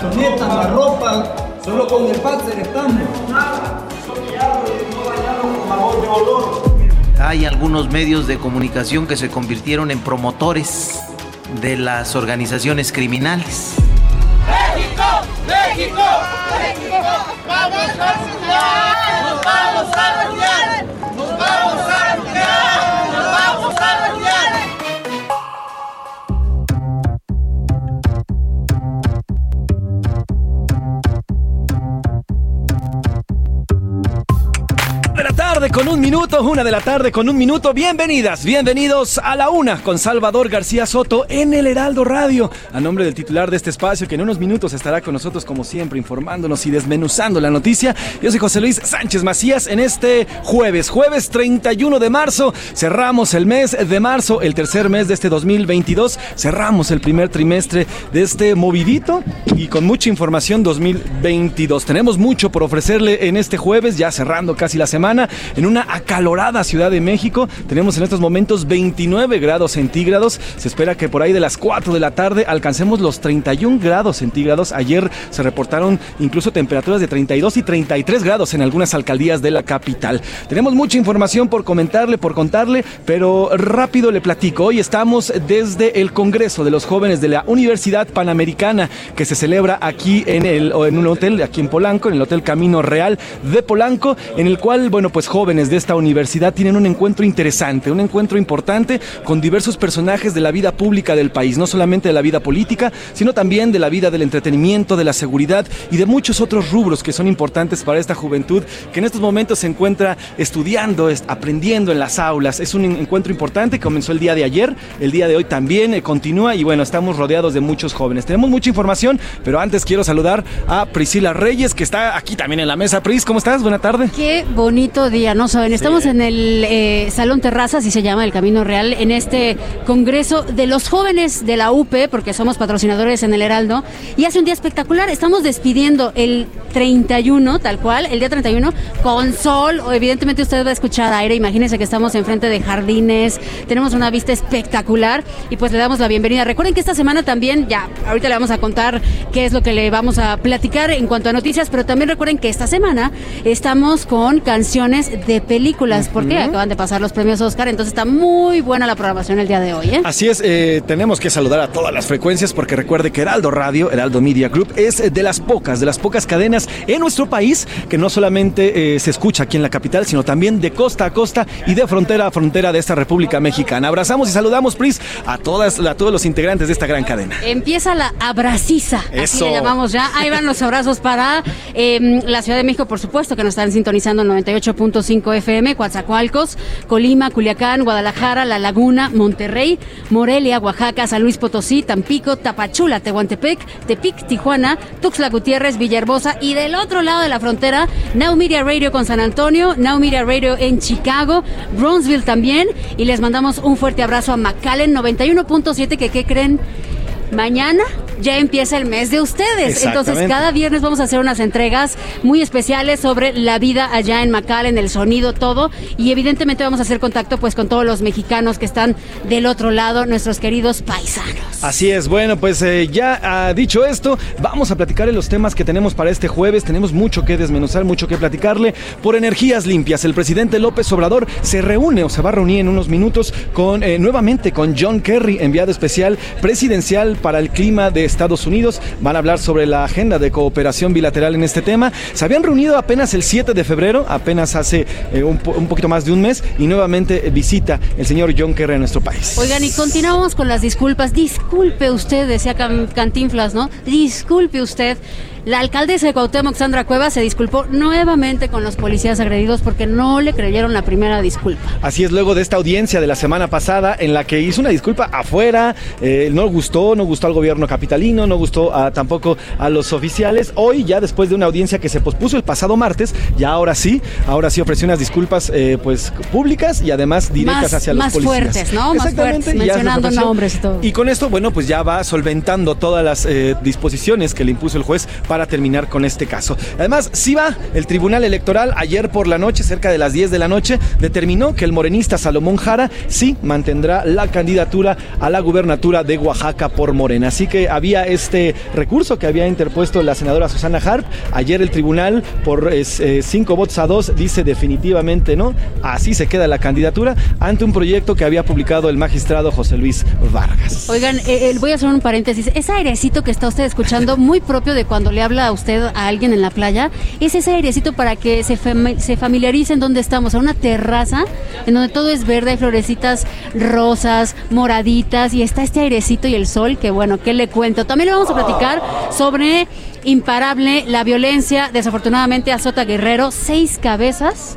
Colchonetas, la ropa, solo con el Patzer estamos. Hay algunos medios de comunicación que se convirtieron en promotores de las organizaciones criminales. ¡México! ¡México! ¡México! ¡Vamos a! ¡Nos vamos a! ¡Nos vamos a! ¡Nos vamos a con un minuto, una de la tarde con un minuto. Bienvenidas, bienvenidos a la una con Salvador García Soto en el Heraldo Radio. A nombre del titular de este espacio, que en unos minutos estará con nosotros, como siempre, informándonos y desmenuzando la noticia. Yo soy José Luis Sánchez Macías. En este jueves, jueves 31 de marzo, cerramos el mes de marzo, el tercer mes de este 2022. Cerramos el primer trimestre de este movidito y con mucha información 2022. Tenemos mucho por ofrecerle en este jueves, ya cerrando casi la semana en una acalorada Ciudad de México. Tenemos en estos momentos 29 grados centígrados. Se espera que por ahí de las 4 de la tarde alcancemos los 31 grados centígrados. Ayer se reportaron incluso temperaturas de 32 y 33 grados en algunas alcaldías de la capital. Tenemos mucha información por comentarle, por contarle, pero rápido le platico. Hoy estamos desde el Congreso de los Jóvenes de la Universidad Panamericana que se celebra aquí en, el, en un hotel, aquí en Polanco, en el Hotel Camino Real de Polanco, en el cual, bueno, pues jóvenes de esta universidad tienen un encuentro interesante, un encuentro importante con diversos personajes de la vida pública del país, no solamente de la vida política, sino también de la vida del entretenimiento, de la seguridad y de muchos otros rubros que son importantes para esta juventud que en estos momentos se encuentra estudiando, est- aprendiendo en las aulas. Es un en- encuentro importante, comenzó el día de ayer, el día de hoy también eh, continúa y bueno, estamos rodeados de muchos jóvenes. Tenemos mucha información, pero antes quiero saludar a Priscila Reyes, que está aquí también en la mesa. Pris, ¿cómo estás? Buena tarde. Qué bonito día, ¿no saben? Estamos en el eh, Salón Terraza, así se llama el Camino Real, en este Congreso de los Jóvenes de la UP, porque somos patrocinadores en el Heraldo, y hace un día espectacular. Estamos despidiendo el 31, tal cual, el día 31, con sol. Evidentemente usted va a escuchar aire, imagínense que estamos enfrente de jardines, tenemos una vista espectacular, y pues le damos la bienvenida. Recuerden que esta semana también, ya, ahorita le vamos a contar qué es lo que le vamos a platicar en cuanto a noticias, pero también recuerden que esta semana estamos con canciones de películas, porque acaban de pasar los premios Oscar, entonces está muy buena la programación el día de hoy, ¿eh? Así es, eh, tenemos que saludar a todas las frecuencias porque recuerde que Heraldo Radio, Heraldo Media Group, es de las pocas, de las pocas cadenas en nuestro país que no solamente eh, se escucha aquí en la capital, sino también de costa a costa y de frontera a frontera de esta República Mexicana. Abrazamos y saludamos, Pris, a, todas, a todos los integrantes de esta gran cadena. Empieza la abraciza, así Eso. le llamamos ya. Ahí van los abrazos para eh, la Ciudad de México, por supuesto, que nos están sintonizando en 98.5 FM, Coatzacoalcos, Colima, Culiacán, Guadalajara, La Laguna, Monterrey, Morelia, Oaxaca, San Luis Potosí, Tampico, Tapachula, Tehuantepec, Tepic, Tijuana, Tuxtla Gutiérrez, Villahermosa y del otro lado de la frontera, Now Media Radio con San Antonio, Now Media Radio en Chicago, Bronzeville también. Y les mandamos un fuerte abrazo a McAllen 91.7, que ¿qué creen? Mañana ya empieza el mes de ustedes. Entonces, cada viernes vamos a hacer unas entregas muy especiales sobre la vida allá en McAllen, el sonido, todo. Y evidentemente vamos a hacer contacto pues con todos los mexicanos que están del otro lado, nuestros queridos paisanos. Así es, bueno, pues eh, ya ah, dicho esto, vamos a platicar de los temas que tenemos para este jueves. Tenemos mucho que desmenuzar, mucho que platicarle. Por energías limpias, el presidente López Obrador se reúne o se va a reunir en unos minutos con eh, nuevamente con John Kerry, enviado especial presidencial para el clima de Estados Unidos. Van a hablar sobre la agenda de cooperación bilateral en este tema. Se habían reunido apenas el 7 de febrero, apenas hace eh, un, po- un poquito más de un mes, y nuevamente eh, visita el señor John Kerry a nuestro país. Oigan, y continuamos con las disculpas. Disculpe usted, decía Cantinflas, ¿no? Disculpe usted. La alcaldesa de Cuauhtémoc, Sandra Cuevas, se disculpó nuevamente con los policías agredidos porque no le creyeron la primera disculpa. Así es, luego de esta audiencia de la semana pasada en la que hizo una disculpa afuera, eh, no gustó, no gustó al gobierno capitalino, no gustó a- tampoco a los oficiales. Hoy, ya después de una audiencia que se pospuso el pasado martes, ya ahora sí, ahora sí ofreció unas disculpas eh, pues públicas y además directas Más- hacia los más policías. fuertes, ¿no? Más Exactamente, fuertes, mencionando nombres y todo. Y con esto, bueno, pues ya va solventando todas las eh, disposiciones que le impuso el juez para terminar con este caso. Además, sí va, el Tribunal Electoral ayer por la noche, cerca de las 10 de la noche, determinó que el morenista Salomón Jara sí mantendrá la candidatura a la gubernatura de Oaxaca por Morena. Así que había este recurso que había interpuesto la senadora Susana Harp. Ayer el tribunal, por eh, cinco votos a dos, dice definitivamente no. Así se queda la candidatura ante un proyecto que había publicado el magistrado José Luis Vargas. Oigan, eh, eh, voy a hacer un paréntesis. Ese airecito que está usted escuchando, muy propio de cuando le habla usted a alguien en la playa, es ese airecito para que se, fami- se familiaricen dónde estamos, a una terraza en donde todo es verde, hay florecitas rosas, moraditas, y está este airecito y el sol, que bueno, ¿qué le cuento? También le vamos a platicar sobre imparable, la violencia, desafortunadamente azota Guerrero, seis cabezas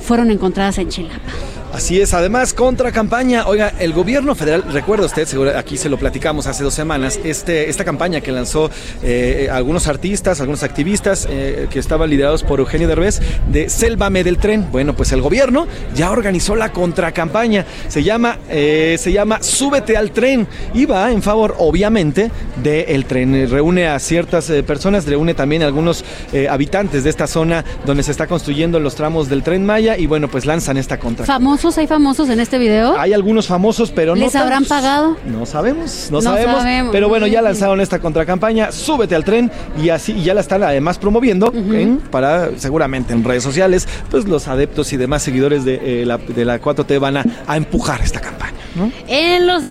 fueron encontradas en Chilapa. Así es, además, contra campaña. Oiga, el gobierno federal, recuerda usted, seguro aquí se lo platicamos hace dos semanas, este, esta campaña que lanzó eh, algunos artistas, algunos activistas eh, que estaban liderados por Eugenio Derbez de Sélvame del tren. Bueno, pues el gobierno ya organizó la contracampaña. Se llama, eh, se llama Súbete al tren y va en favor, obviamente, del tren. Reúne a ciertas eh, personas, reúne también a algunos habitantes de esta zona donde se está construyendo los tramos del tren Maya y bueno, pues lanzan esta contracampaña. ¿Famosos? ¿Hay famosos en este video? Hay algunos famosos, pero no. ¿Les habrán pagado? No sabemos, no, No sabemos, sabemos. Pero bueno, ya lanzaron esta contracampaña, súbete al tren y así y ya la están además promoviendo en- para seguramente en redes sociales, pues los adeptos y demás seguidores de, eh, la, de la 4T van a, a empujar esta campaña. ¿no? En los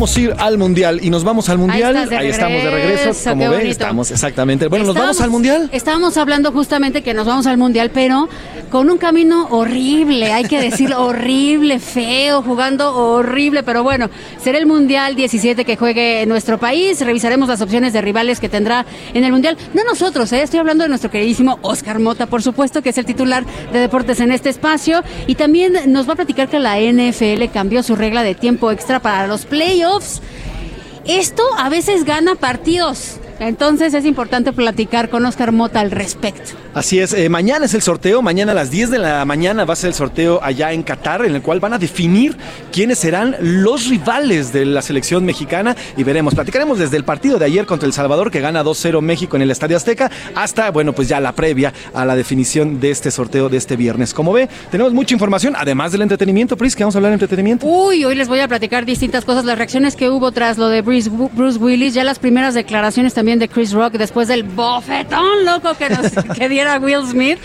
Vamos a ir al mundial y nos vamos al mundial. de estamos de regreso, como qué ve, bonito. estamos exactamente. Bueno, nos Estábamos- vamos al mundial. Estábamos hablando justamente que nos vamos al mundial, pero con un camino horrible, hay que decirlo, horrible, feo, jugando horrible, pero bueno, será el mundial 17 que juegue en nuestro país, revisaremos las opciones de rivales que tendrá en el mundial. No nosotros, ¿eh? estoy hablando de nuestro queridísimo Oscar Mota, por supuesto, que es el titular de deportes en este espacio, y también nos va a platicar que la NFL cambió su regla de tiempo extra para los playoffs. Esto a veces gana partidos. Entonces es importante platicar con Oscar Mota al respecto. Así es, eh, mañana es el sorteo, mañana a las 10 de la mañana va a ser el sorteo allá en Qatar, en el cual van a definir quiénes serán los rivales de la selección mexicana y veremos, platicaremos desde el partido de ayer contra El Salvador que gana 2-0 México en el Estadio Azteca hasta, bueno, pues ya la previa a la definición de este sorteo de este viernes. Como ve, tenemos mucha información, además del entretenimiento, Pris, que vamos a habber de entretenimiento. Uy, hoy les voy a platicar distintas cosas, las reacciones que hubo tras lo de Bruce, Bruce Willis, ya las primeras declaraciones también de Chris Rock después del bofetón loco que, nos, que diera Will Smith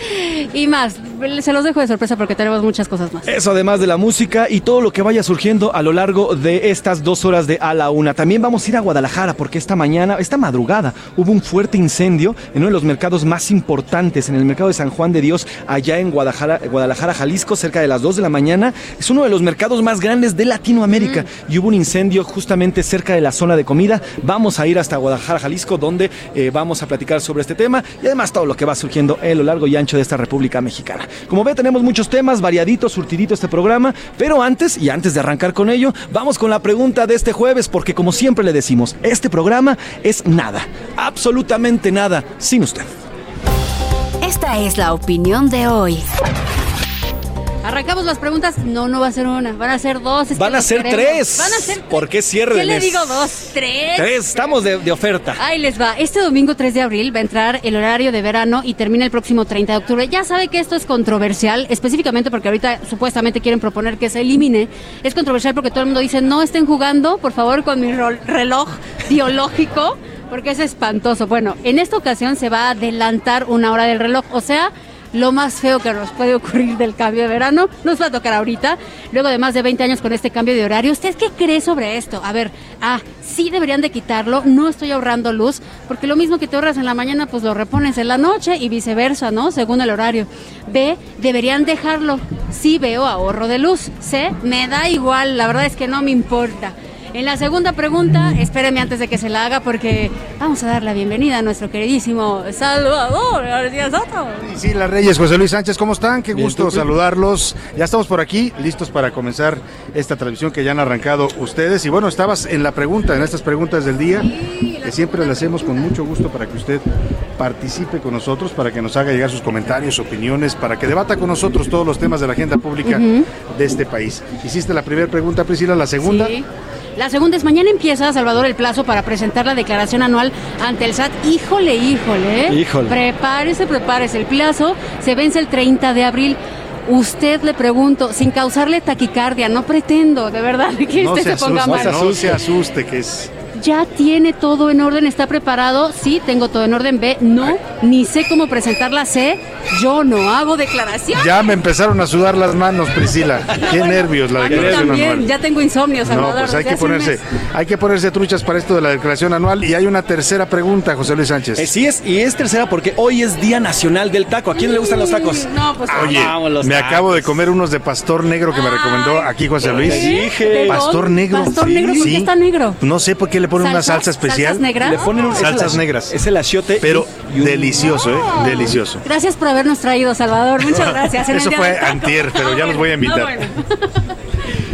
y más. Se los dejo de sorpresa porque tenemos muchas cosas más. Eso además de la música y todo lo que vaya surgiendo a lo largo de estas dos horas de a la una. También vamos a ir a Guadalajara porque esta mañana, esta madrugada, hubo un fuerte incendio en uno de los mercados más importantes, en el mercado de San Juan de Dios, allá en Guadalajara, Guadalajara Jalisco, cerca de las 2 de la mañana. Es uno de los mercados más grandes de Latinoamérica y hubo un incendio justamente cerca de la zona de comida. Vamos a ir hasta Guadalajara, Jalisco, donde eh, vamos a platicar sobre este tema y además todo lo que va surgiendo a lo largo y ancho de esta República Mexicana. Como ve, tenemos muchos temas, variadito, surtidito este programa, pero antes, y antes de arrancar con ello, vamos con la pregunta de este jueves, porque como siempre le decimos, este programa es nada, absolutamente nada, sin usted. Esta es la opinión de hoy. Arrancamos las preguntas. No, no va a ser una, van a ser dos. es que Van a ser tres. Van a ser ¿Por qué cierre ¿Qué le digo dos? ¿Tres? Tres, estamos de, de oferta. Ahí les va. Este domingo 3 de abril va a entrar el horario de verano y termina el próximo 30 de octubre. Ya sabe que esto es controversial, específicamente porque ahorita supuestamente quieren proponer que se elimine. Es controversial porque todo el mundo dice, no estén jugando, por favor, con mi reloj biológico, porque es espantoso. Bueno, en esta ocasión se va a adelantar una hora del reloj, o sea... Lo más feo que nos puede ocurrir del cambio de verano nos va a tocar ahorita, luego de más de 20 años con este cambio de horario. ¿Usted qué cree sobre esto? A ver, ah, sí deberían de quitarlo, no estoy ahorrando luz, porque lo mismo que te ahorras en la mañana, pues lo repones en la noche y viceversa, ¿no? Según el horario. B, deberían dejarlo. Sí veo ahorro de luz. C, me da igual, la verdad es que no me importa. En la segunda pregunta, espéreme antes de que se la haga porque vamos a dar la bienvenida a nuestro queridísimo Salvador García Soto. Y sí, las Reyes, José Luis Sánchez, ¿cómo están? Qué Bien, gusto saludarlos. Ya estamos por aquí, listos para comenzar esta transmisión que ya han arrancado ustedes. Y bueno, estabas en la pregunta, en estas preguntas del día, que siempre le hacemos con mucho gusto para que usted participe con nosotros, para que nos haga llegar sus comentarios, opiniones, para que debata con nosotros todos los temas de la agenda pública de este país. Hiciste la primera pregunta, Priscila, la segunda. Sí. La segunda es mañana empieza, Salvador, el plazo para presentar la declaración anual ante el SAT. Híjole, híjole. ¿eh? Híjole. Prepárese, prepárese. El plazo se vence el 30 de abril. Usted le pregunto, sin causarle taquicardia, no pretendo, de verdad, que No usted se se, ponga asuste, mal. no se asuste, que es... Ya tiene todo en orden, está preparado. Sí, tengo todo en orden. B, no, ni sé cómo presentarla. C, yo no hago declaración. Ya me empezaron a sudar las manos, Priscila. Qué nervios la A mí declaración también, anual. ya tengo insomnio, Salvador. No, pues hay que ponerse, hay que ponerse truchas para esto de la declaración anual y hay una tercera pregunta, José Luis Sánchez. Eh, sí es, y es tercera porque hoy es Día Nacional del Taco. ¿A quién le gustan los tacos? No, pues Oye, los me tacos. acabo de comer unos de pastor negro que me recomendó aquí José Luis. Te dije. ¿De Pastor negro. Pastor Sí, negro, ¿por qué sí. está negro? No sé por qué le ponen una salsa especial. ¿Salsas negras? Le ponen un, Salsas el- negras. Es el achiote. Pero y- y un- delicioso, ¿eh? Delicioso. Gracias por habernos traído, Salvador. Muchas gracias. En Eso fue antier, pero ya los voy a invitar. Ah, bueno.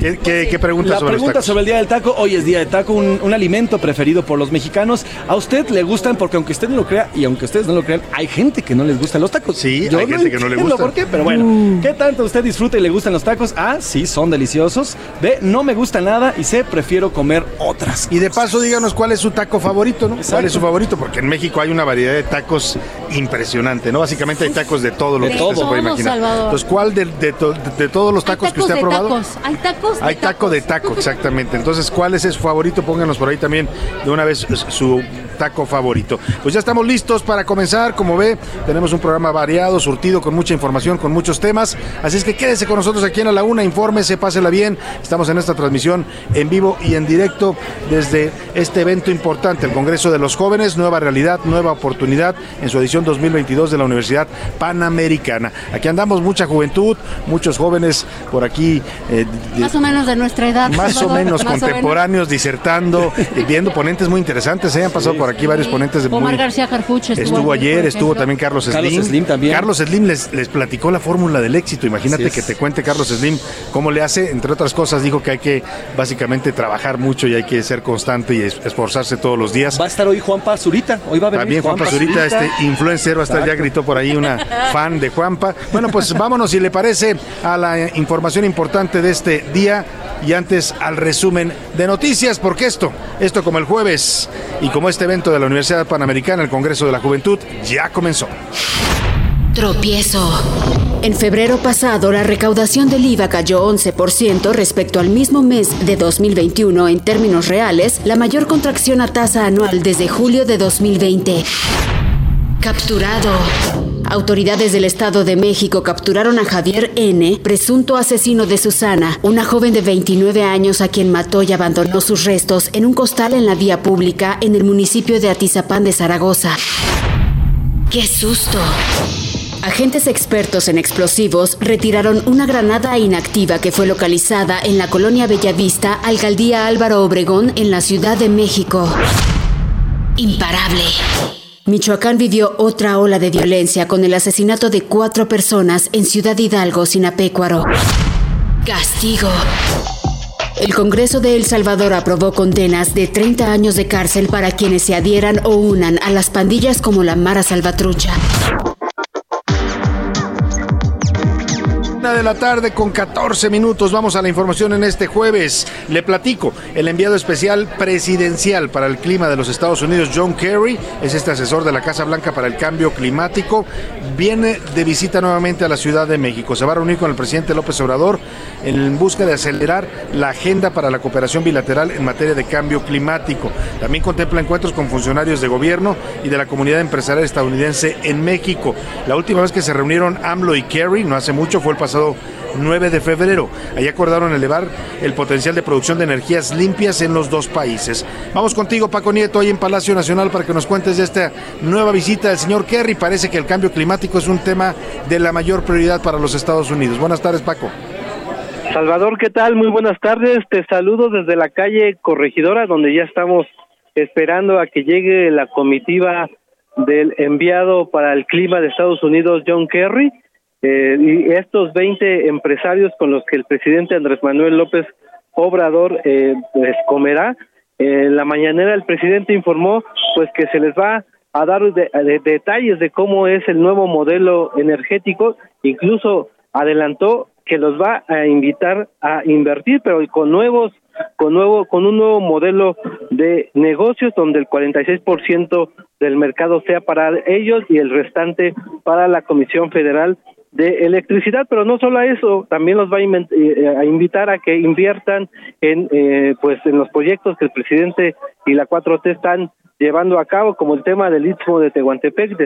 ¿Qué, qué, qué pregunta La sobre los pregunta tacos? sobre el Día del Taco. Hoy es Día del Taco, un, un alimento preferido por los mexicanos. ¿A usted le gustan? Porque aunque usted no lo crea y aunque ustedes no lo crean, hay gente que no les gustan los tacos. Sí, hay gente que no le gusta. por qué, pero bueno. ¿Qué tanto usted disfruta y le gustan los tacos? A, sí, son deliciosos. B, no me gusta nada. Y C, prefiero comer otras. Y de paso díganos cuál es su taco favorito, ¿no? ¿Cuál es su favorito? Porque en México hay una variedad de tacos impresionante, ¿no? Básicamente hay tacos de todo lo De que usted se puede todo, imaginar. Salvador. Entonces, ¿cuál de, de to- de todos los tacos, que usted ha probado? tacos. Hay tacos Hay taco de taco, exactamente. Entonces, ¿cuál es su favorito? Pónganos por ahí también de una vez su taco favorito. Pues ya estamos listos para comenzar. Como ve, tenemos un programa variado, surtido, con mucha información, con muchos temas. Así es que quédese con nosotros aquí en A la Una, infórmese, pásela bien. Estamos en esta transmisión en vivo y en directo desde este evento importante, el Congreso de los Jóvenes, Nueva Realidad, Nueva Oportunidad, en su edición 2022 de la Universidad Panamericana. Aquí andamos mucha juventud, muchos jóvenes por aquí. eh, Más o menos de nuestra edad. más o menos más o contemporáneos, disertando, viendo ponentes muy interesantes. ¿eh? Han pasado por aquí varios ponentes de muy... Omar García Carpucho estuvo, ayer, por estuvo también Carlos Slim. Carlos Slim también. Carlos Slim les, les platicó la fórmula del éxito. Imagínate que te cuente Carlos Slim cómo le hace. Entre otras cosas, dijo que hay que básicamente trabajar mucho y hay que ser constante y es- esforzarse todos los días. Va a estar hoy Juan Pazurita. Hoy va a venir También Juan Pazurita, este influencer, va a estar, ya gritó por ahí una fan de Juanpa. Bueno, pues vámonos, si le parece, a la información importante de este día y antes al resumen de noticias, porque esto, esto como el jueves y como este de la Universidad Panamericana, el Congreso de la Juventud, ya comenzó. Tropiezo. En febrero pasado, la recaudación del IVA cayó 11% respecto al mismo mes de 2021 en términos reales, la mayor contracción a tasa anual desde julio de 2020. Capturado. Autoridades del Estado de México capturaron a Javier N., presunto asesino de Susana, una joven de 29 años a quien mató y abandonó sus restos en un costal en la vía pública en el municipio de Atizapán de Zaragoza. ¡Qué susto! Agentes expertos en explosivos retiraron una granada inactiva que fue localizada en la colonia Bellavista, alcaldía Álvaro Obregón, en la Ciudad de México. Imparable. Michoacán vivió otra ola de violencia con el asesinato de cuatro personas en Ciudad Hidalgo, Sinapecuaro. Castigo. El Congreso de El Salvador aprobó condenas de 30 años de cárcel para quienes se adhieran o unan a las pandillas como la Mara Salvatrucha. Una de la tarde con 14 minutos. Vamos a la información en este jueves. Le platico. El enviado especial presidencial para el clima de los Estados Unidos, John Kerry, es este asesor de la Casa Blanca para el cambio climático. Viene de visita nuevamente a la Ciudad de México. Se va a reunir con el presidente López Obrador en busca de acelerar la agenda para la cooperación bilateral en materia de cambio climático. También contempla encuentros con funcionarios de gobierno y de la comunidad empresarial estadounidense en México. La última vez que se reunieron AMLO y Kerry, no hace mucho, fue el pasado 9 de febrero. Ahí acordaron elevar el potencial de producción de energías limpias en los dos países. Vamos contigo, Paco Nieto, ahí en Palacio Nacional para que nos cuentes de esta nueva visita del señor Kerry. Parece que el cambio climático es un tema de la mayor prioridad para los Estados Unidos. Buenas tardes, Paco. Salvador, ¿qué tal? Muy buenas tardes. Te saludo desde la calle Corregidora, donde ya estamos esperando a que llegue la comitiva del enviado para el clima de Estados Unidos, John Kerry. Eh, y estos 20 empresarios con los que el presidente Andrés Manuel López Obrador eh, pues comerá, en la mañanera el presidente informó pues que se les va a dar detalles de cómo es el nuevo modelo energético, incluso adelantó que los va a invitar a invertir, pero con nuevos con nuevo con un nuevo modelo de negocios donde el 46% del mercado sea para ellos y el restante para la Comisión Federal de electricidad, pero no solo a eso, también los va a, eh, invitar a que inviertan en eh, pues en los proyectos que el presidente y la 4T están llevando a cabo, como el tema del Istmo de Tehuantepec,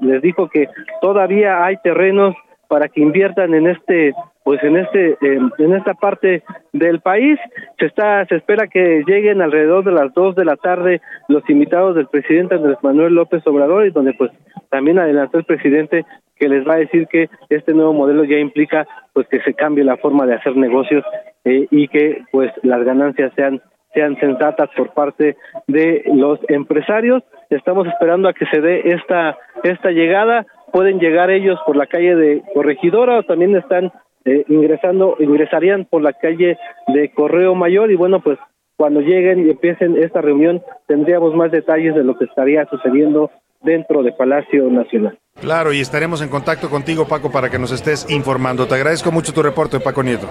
les dijo que todavía hay terrenos para que inviertan en este pues en este en esta parte del país. Se está se espera que lleguen alrededor de las dos de la tarde los invitados del presidente Andrés Manuel López Obrador y donde pues también adelantó el presidente que les va a decir que este nuevo modelo ya implica pues que se cambie la forma de hacer negocios eh, y que pues las ganancias sean sean sensatas por parte de los empresarios. Estamos esperando a que se dé esta esta llegada. Pueden llegar ellos por la calle de Corregidora o también están eh, ingresando, ingresarían por la calle de Correo Mayor. Y bueno, pues cuando lleguen y empiecen esta reunión tendríamos más detalles de lo que estaría sucediendo dentro de Palacio Nacional. Claro, y estaremos en contacto contigo, Paco, para que nos estés informando. Te agradezco mucho tu reporte, Paco Nieto.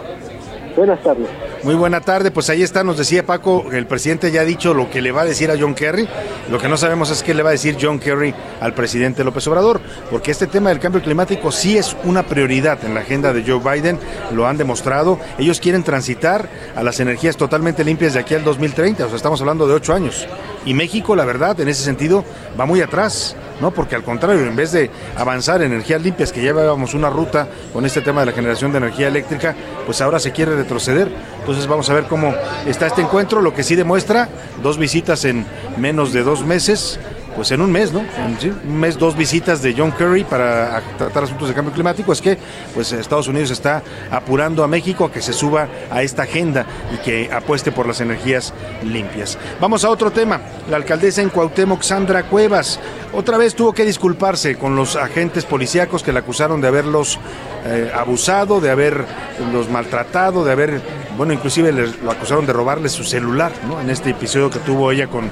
Buenas tardes. Muy buena tarde, pues ahí está, nos decía Paco, el presidente ya ha dicho lo que le va a decir a John Kerry, lo que no sabemos es qué le va a decir John Kerry al presidente López Obrador, porque este tema del cambio climático sí es una prioridad en la agenda de Joe Biden, lo han demostrado, ellos quieren transitar a las energías totalmente limpias de aquí al 2030, o sea, estamos hablando de ocho años, y México, la verdad, en ese sentido, va muy atrás. ¿no? Porque al contrario, en vez de avanzar en energías limpias, que llevábamos una ruta con este tema de la generación de energía eléctrica, pues ahora se quiere retroceder. Entonces vamos a ver cómo está este encuentro, lo que sí demuestra dos visitas en menos de dos meses, pues en un mes, ¿no? un mes, dos visitas de John Kerry para tratar asuntos de cambio climático, es que pues Estados Unidos está apurando a México a que se suba a esta agenda y que apueste por las energías limpias. Vamos a otro tema. La alcaldesa en Cuauhtémoc, Sandra Cuevas, otra vez tuvo que disculparse con los agentes policíacos que la acusaron de haberlos eh, abusado, de haberlos maltratado, de haber, bueno, inclusive lo acusaron de robarle su celular, ¿no? En este episodio que tuvo ella con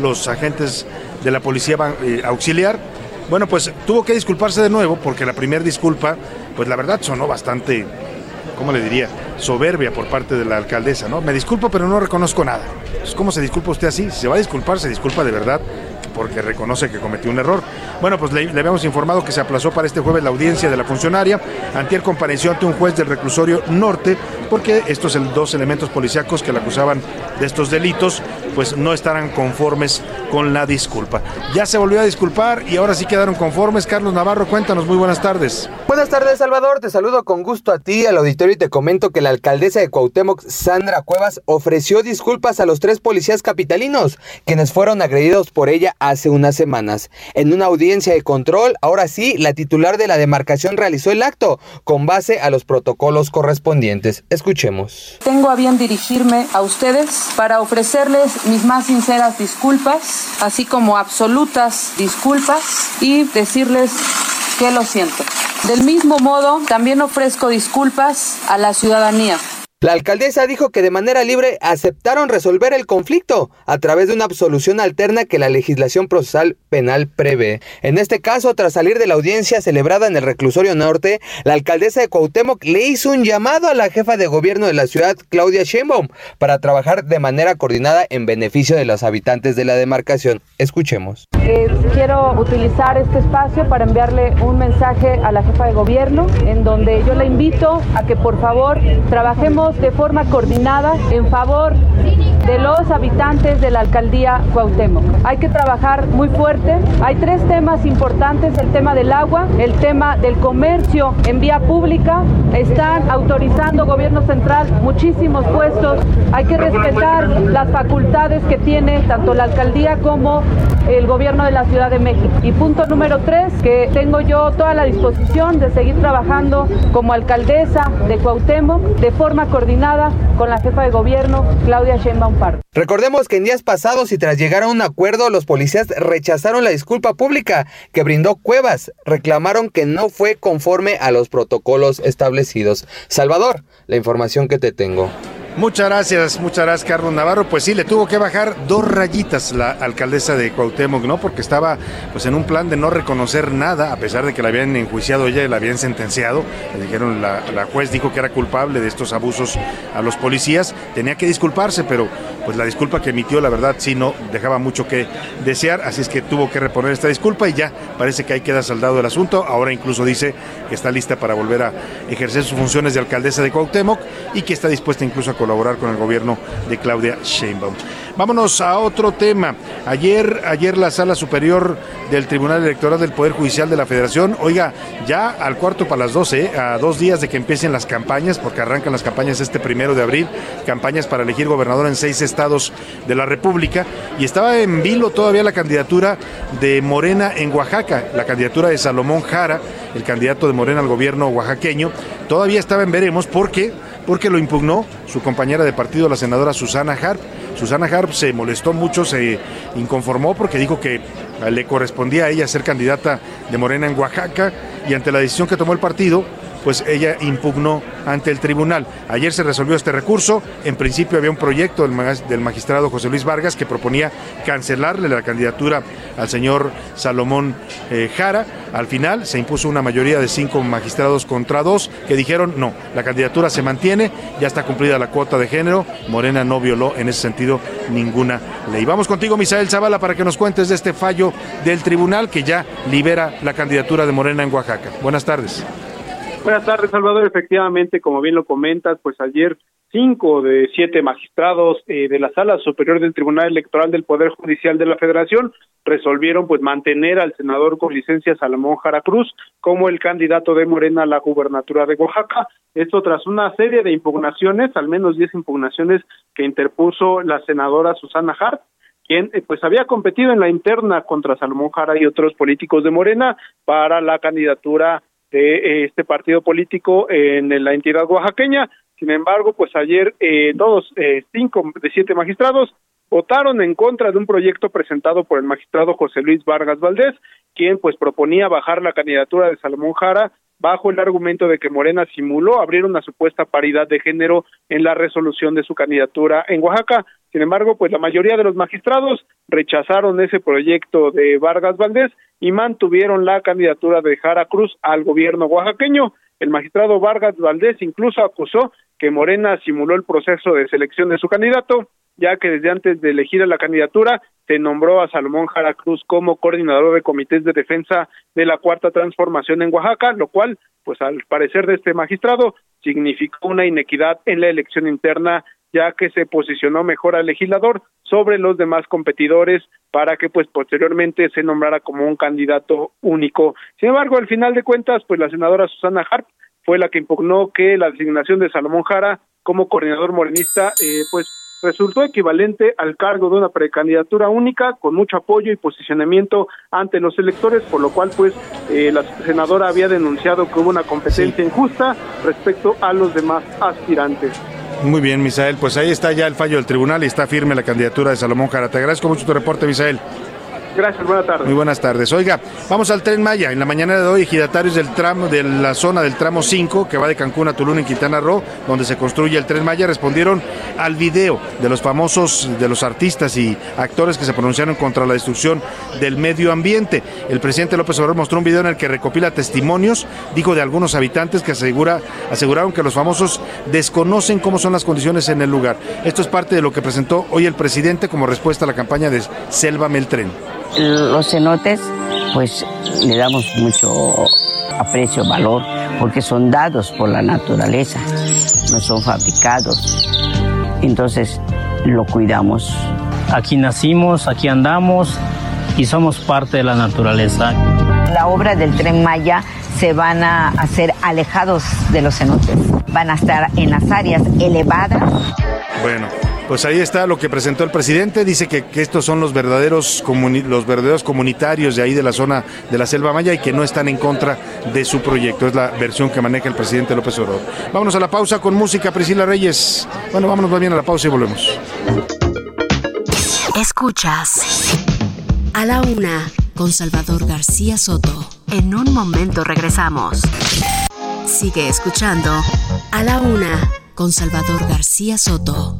los agentes de la policía eh, auxiliar. Bueno, pues tuvo que disculparse de nuevo porque la primera disculpa, pues la verdad sonó bastante, ¿cómo le diría? Soberbia por parte de la alcaldesa, ¿no? Me disculpo, pero no reconozco nada. ¿Cómo se disculpa usted así? Si se va a disculpar, se disculpa de verdad porque reconoce que cometió un error. Bueno, pues le, habíamos informado que se aplazó para este jueves la audiencia de la funcionaria. Antier compareció ante un juez del reclusorio norte porque estos dos elementos policíacos que la acusaban de estos delitos pues no estarán conformes con la disculpa. Ya se volvió a disculpar y ahora sí quedaron conformes. Carlos Navarro, cuéntanos, muy buenas tardes. Buenas tardes, Salvador. Te saludo con gusto a ti, al auditorio, y te comento que la alcaldesa de Cuauhtémoc, Sandra Cuevas, ofreció disculpas a los tres policías capitalinos, quienes fueron agredidos por ella hace unas semanas. En una audiencia de control, ahora sí, la titular de la demarcación realizó el acto con base a los protocolos correspondientes. Escuchemos. Tengo a bien dirigirme a ustedes para ofrecerles mis más sinceras disculpas, así como absolutas disculpas y decirles que lo siento. Del mismo modo, también ofrezco disculpas a la ciudadanía la alcaldesa dijo que de manera libre aceptaron resolver el conflicto a través de una absolución alterna que la legislación procesal penal prevé. En este caso, tras salir de la audiencia celebrada en el reclusorio norte, la alcaldesa de Cuauhtémoc le hizo un llamado a la jefa de gobierno de la ciudad, Claudia Sheinbaum, para trabajar de manera coordinada en beneficio de los habitantes de la demarcación. Escuchemos. Eh, quiero utilizar este espacio para enviarle un mensaje a la jefa de gobierno en donde yo la invito a que por favor trabajemos de forma coordinada en favor de los habitantes de la alcaldía Cuauhtémoc. Hay que trabajar muy fuerte. Hay tres temas importantes, el tema del agua, el tema del comercio en vía pública. Están autorizando gobierno central muchísimos puestos. Hay que respetar las facultades que tiene tanto la alcaldía como el gobierno de la Ciudad de México. Y punto número tres, que tengo yo toda la disposición de seguir trabajando como alcaldesa de Cuauhtémoc de forma coordinada con la jefa de gobierno, Claudia Sheinbaum Recordemos que en días pasados y tras llegar a un acuerdo, los policías rechazaron la disculpa pública que brindó Cuevas. Reclamaron que no fue conforme a los protocolos establecidos. Salvador, la información que te tengo. Muchas gracias, muchas gracias Carlos Navarro. Pues sí, le tuvo que bajar dos rayitas la alcaldesa de Cuauhtémoc, ¿no? Porque estaba pues en un plan de no reconocer nada, a pesar de que la habían enjuiciado ella y la habían sentenciado. Le dijeron, la, la juez dijo que era culpable de estos abusos a los policías. Tenía que disculparse, pero pues la disculpa que emitió, la verdad, sí no dejaba mucho que desear. Así es que tuvo que reponer esta disculpa y ya parece que ahí queda saldado el asunto. Ahora incluso dice que está lista para volver a ejercer sus funciones de alcaldesa de Cuauhtémoc y que está dispuesta incluso a colaborar con el gobierno de Claudia Sheinbaum. Vámonos a otro tema. Ayer, ayer la Sala Superior del Tribunal Electoral del Poder Judicial de la Federación, oiga, ya al cuarto para las 12, a dos días de que empiecen las campañas, porque arrancan las campañas este primero de abril, campañas para elegir gobernador en seis estados de la República, y estaba en vilo todavía la candidatura de Morena en Oaxaca, la candidatura de Salomón Jara, el candidato de Morena al gobierno oaxaqueño, todavía estaba en veremos porque porque lo impugnó su compañera de partido, la senadora Susana Harp. Susana Harp se molestó mucho, se inconformó porque dijo que le correspondía a ella ser candidata de Morena en Oaxaca y ante la decisión que tomó el partido, pues ella impugnó ante el tribunal. Ayer se resolvió este recurso. En principio había un proyecto del magistrado José Luis Vargas que proponía cancelarle la candidatura al señor Salomón eh, Jara. Al final se impuso una mayoría de cinco magistrados contra dos que dijeron no, la candidatura se mantiene, ya está cumplida la cuota de género. Morena no violó en ese sentido ninguna ley. Vamos contigo, Misael Zavala, para que nos cuentes de este fallo del tribunal que ya libera la candidatura de Morena en Oaxaca. Buenas tardes. Buenas tardes, Salvador. Efectivamente, como bien lo comentas, pues ayer cinco de siete magistrados eh, de la Sala Superior del Tribunal Electoral del Poder Judicial de la Federación resolvieron pues mantener al senador con licencia Salomón Jara Cruz como el candidato de Morena a la gubernatura de Oaxaca. Esto tras una serie de impugnaciones, al menos diez impugnaciones que interpuso la senadora Susana Hart, quien eh, pues había competido en la interna contra Salomón Jara y otros políticos de Morena para la candidatura de eh, este partido político en la entidad oaxaqueña. Sin embargo, pues ayer eh, todos, eh, cinco de siete magistrados votaron en contra de un proyecto presentado por el magistrado José Luis Vargas Valdés, quien pues proponía bajar la candidatura de Salomón Jara bajo el argumento de que Morena simuló abrir una supuesta paridad de género en la resolución de su candidatura en Oaxaca. Sin embargo, pues la mayoría de los magistrados rechazaron ese proyecto de Vargas Valdés y mantuvieron la candidatura de Jara Cruz al gobierno oaxaqueño. El magistrado Vargas Valdés incluso acusó que Morena simuló el proceso de selección de su candidato, ya que desde antes de elegir a la candidatura se nombró a Salomón Jara Cruz como coordinador de comités de defensa de la Cuarta Transformación en Oaxaca, lo cual, pues al parecer de este magistrado, significó una inequidad en la elección interna ya que se posicionó mejor al legislador sobre los demás competidores para que pues posteriormente se nombrara como un candidato único. Sin embargo, al final de cuentas, pues la senadora Susana Harp fue la que impugnó que la designación de Salomón Jara como coordinador morenista eh, pues resultó equivalente al cargo de una precandidatura única con mucho apoyo y posicionamiento ante los electores, por lo cual pues eh, la senadora había denunciado que hubo una competencia injusta respecto a los demás aspirantes. Muy bien, Misael. Pues ahí está ya el fallo del tribunal y está firme la candidatura de Salomón Jara. Te agradezco mucho tu reporte, Misael. Gracias, buenas tardes. Muy buenas tardes. Oiga, vamos al tren Maya. En la mañana de hoy, ejidatarios del tramo, de la zona del tramo 5, que va de Cancún a Tulum en Quintana Roo, donde se construye el tren Maya, respondieron al video de los famosos, de los artistas y actores que se pronunciaron contra la destrucción del medio ambiente. El presidente López Obrador mostró un video en el que recopila testimonios, dijo de algunos habitantes que asegura, aseguraron que los famosos desconocen cómo son las condiciones en el lugar. Esto es parte de lo que presentó hoy el presidente como respuesta a la campaña de Sélvame el tren. Los cenotes, pues le damos mucho aprecio, valor, porque son dados por la naturaleza, no son fabricados. Entonces lo cuidamos. Aquí nacimos, aquí andamos y somos parte de la naturaleza. La obra del tren Maya se van a hacer alejados de los cenotes, van a estar en las áreas elevadas. Bueno, pues ahí está lo que presentó el presidente. Dice que, estos son los verdaderos, los verdaderos comunitarios de ahí de la zona de la Selva Maya y que no están en contra de su proyecto. Es la versión que maneja el presidente López Obrador. Vámonos a la pausa con música, Priscila Reyes. Bueno, vámonos más bien a la pausa y volvemos. Escuchas a la una con Salvador García Soto. En un momento regresamos. Sigue escuchando a la una con Salvador García Soto.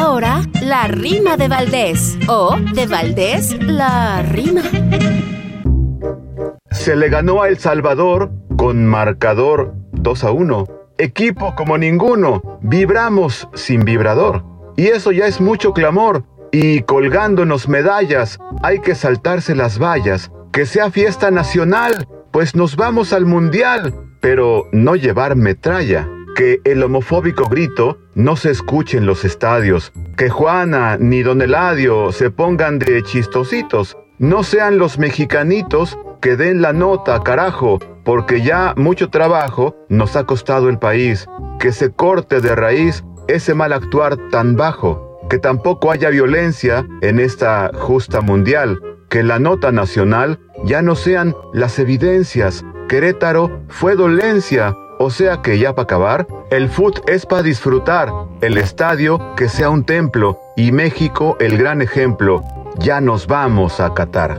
Ahora, la rima de Valdés. O de Valdés, la rima. Se le ganó a El Salvador con marcador 2 a 1. Equipo como ninguno, vibramos sin vibrador. Y eso ya es mucho clamor. Y colgándonos medallas, hay que saltarse las vallas. Que sea fiesta nacional, pues nos vamos al mundial. Pero no llevar metralla. Que el homofóbico grito no se escuche en los estadios. Que Juana ni Don Eladio se pongan de chistositos. No sean los mexicanitos que den la nota, carajo, porque ya mucho trabajo nos ha costado el país. Que se corte de raíz ese mal actuar tan bajo. Que tampoco haya violencia en esta justa mundial. Que la nota nacional ya no sean las evidencias. Querétaro fue dolencia. O sea que ya para acabar, el foot es para disfrutar, el estadio que sea un templo y México el gran ejemplo. Ya nos vamos a Qatar.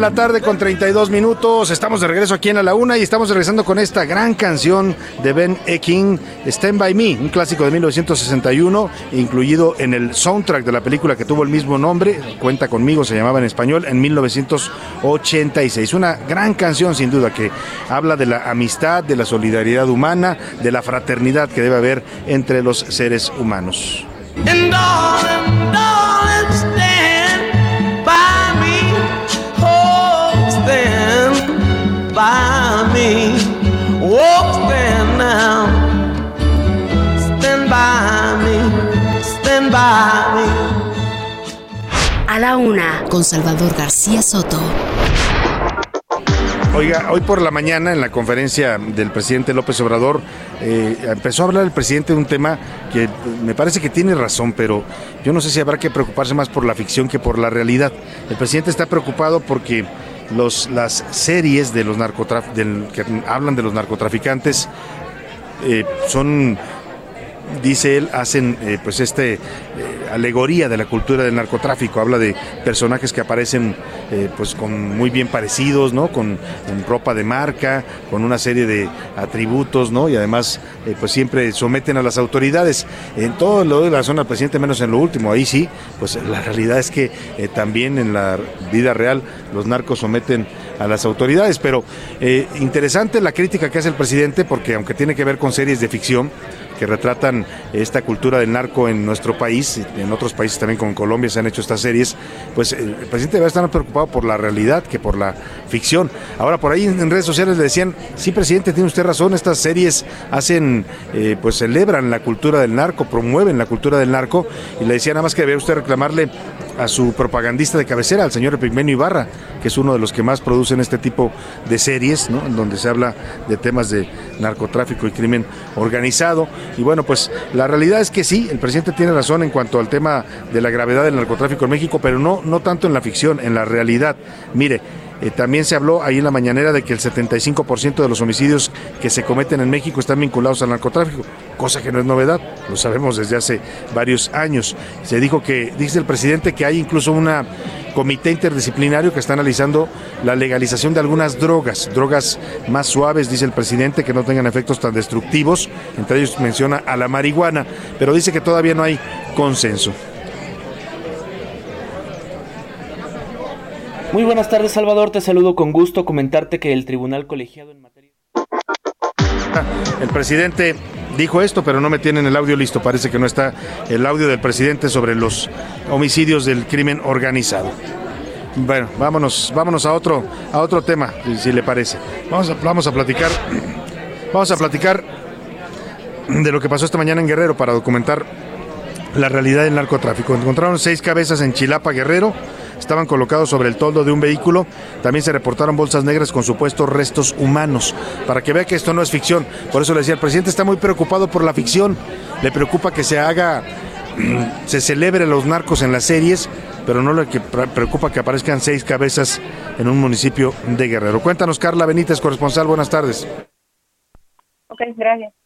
La tarde con 32 minutos. Estamos de regreso aquí en A la Una y estamos regresando con esta gran canción de Ben Eking, Stand By Me, un clásico de 1961, incluido en el soundtrack de la película que tuvo el mismo nombre, Cuenta conmigo, se llamaba en español, en 1986. Una gran canción sin duda que habla de la amistad, de la solidaridad humana, de la fraternidad que debe haber entre los seres humanos. By me. Oh, stand now. Stand by me. Stand by me. A la una con Salvador García Soto. Oiga, hoy por la mañana en la conferencia del presidente López Obrador eh, empezó a hablar el presidente de un tema que me parece que tiene razón, pero yo no sé si habrá que preocuparse más por la ficción que por la realidad. El presidente está preocupado porque los, las series de los narcotraf del, que hablan de los narcotraficantes eh, son dice él, hacen eh, pues este eh, alegoría de la cultura del narcotráfico. Habla de personajes que aparecen eh, pues con muy bien parecidos, ¿no? Con ropa de marca, con una serie de atributos, ¿no? Y además pues siempre someten a las autoridades. En todo lo de la zona presidente, menos en lo último. Ahí sí, pues la realidad es que también en la vida real los narcos someten a las autoridades. Pero interesante la crítica que hace el presidente, porque aunque tiene que ver con series de ficción, que retratan esta cultura del narco en nuestro país, en otros países también como Colombia se han hecho estas series, pues el presidente debe estar más preocupado por la realidad que por la ficción. Ahora por ahí en redes sociales le decían, sí presidente, tiene usted razón, estas series hacen, eh, pues celebran la cultura del narco, promueven la cultura del narco, y le decía nada más que debe usted reclamarle a su propagandista de cabecera, al señor Epigmenio Ibarra, que es uno de los que más producen este tipo de series, ¿no? en donde se habla de temas de narcotráfico y crimen organizado. Y bueno, pues la realidad es que sí, el presidente tiene razón en cuanto al tema de la gravedad del narcotráfico en México, pero no, no tanto en la ficción, en la realidad. Mire, eh, también se habló ahí en la mañanera de que el 75% de los homicidios que se cometen en México están vinculados al narcotráfico, cosa que no es novedad, lo sabemos desde hace varios años. Se dijo que, dice el presidente, que hay incluso una comité interdisciplinario que está analizando la legalización de algunas drogas, drogas más suaves, dice el presidente, que no tengan efectos tan destructivos, entre ellos menciona a la marihuana, pero dice que todavía no hay consenso. Muy buenas tardes, Salvador. Te saludo con gusto. Comentarte que el Tribunal Colegiado en materia. El presidente dijo esto, pero no me tienen el audio listo. Parece que no está el audio del presidente sobre los homicidios del crimen organizado. Bueno, vámonos, vámonos a otro, a otro tema, si le parece. Vamos a, platicar, vamos a platicar de lo que pasó esta mañana en Guerrero para documentar la realidad del narcotráfico. Encontraron seis cabezas en Chilapa, Guerrero estaban colocados sobre el toldo de un vehículo. También se reportaron bolsas negras con supuestos restos humanos. Para que vea que esto no es ficción. Por eso le decía, el presidente está muy preocupado por la ficción. Le preocupa que se haga, se celebre los narcos en las series, pero no le preocupa que aparezcan seis cabezas en un municipio de Guerrero. Cuéntanos, Carla Benítez, corresponsal. Buenas tardes. Ok, gracias.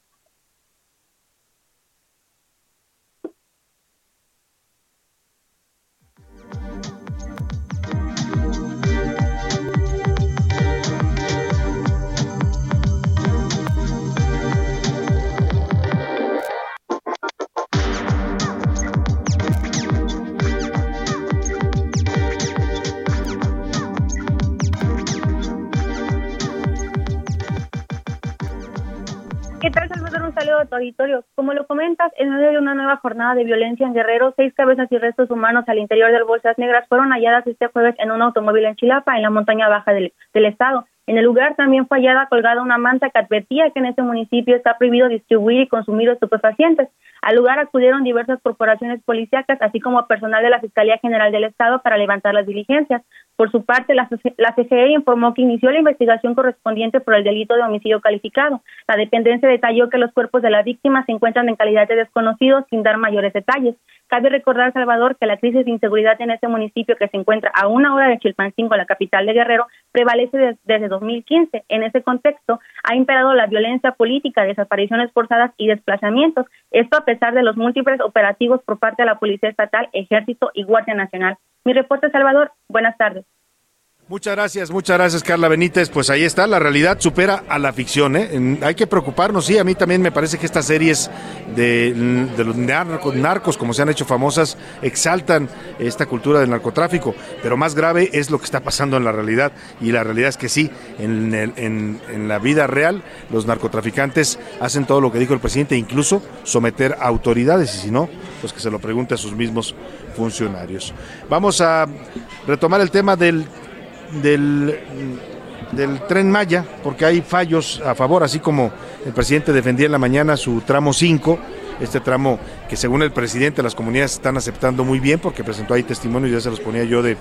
¿Qué tal, Salvador? Un saludo a tu auditorio. Como lo comentas, en medio de una nueva jornada de violencia en Guerrero, seis cabezas y restos humanos al interior de bolsas negras fueron halladas este jueves en un automóvil en Chilapa, en la montaña baja del, del estado. En el lugar también fue hallada colgada una manta que advertía que en este municipio está prohibido distribuir y consumir estupefacientes. Al lugar acudieron diversas corporaciones policíacas, así como personal de la Fiscalía General del Estado para levantar las diligencias. Por su parte, la, la CGE informó que inició la investigación correspondiente por el delito de homicidio calificado. La dependencia detalló que los cuerpos de la víctima se encuentran en calidad de desconocidos sin dar mayores detalles. Cabe recordar, Salvador, que la crisis de inseguridad en este municipio que se encuentra a una hora de Chilpancingo, la capital de Guerrero, prevalece desde 2015. En ese contexto, ha imperado la violencia política, desapariciones forzadas y desplazamientos. Esto a pesar de los múltiples operativos por parte de la Policía Estatal, Ejército y Guardia Nacional. Mi reporte, Salvador. Buenas tardes. Muchas gracias, muchas gracias Carla Benítez. Pues ahí está, la realidad supera a la ficción. ¿eh? Hay que preocuparnos, sí, a mí también me parece que estas series de, los narcos, narcos, como se han hecho famosas, exaltan esta cultura del narcotráfico, pero más grave es lo que está pasando en la realidad. Y la realidad es que sí, en, en, en la vida real los narcotraficantes hacen todo lo que dijo el presidente, incluso someter a autoridades, y si no, pues que se lo pregunte a sus mismos funcionarios. Vamos a retomar el tema del del, del tren Maya, porque hay fallos a favor, así como el presidente defendía en la mañana su tramo 5, este tramo que según el presidente las comunidades están aceptando muy bien, porque presentó ahí testimonios, ya se los ponía yo de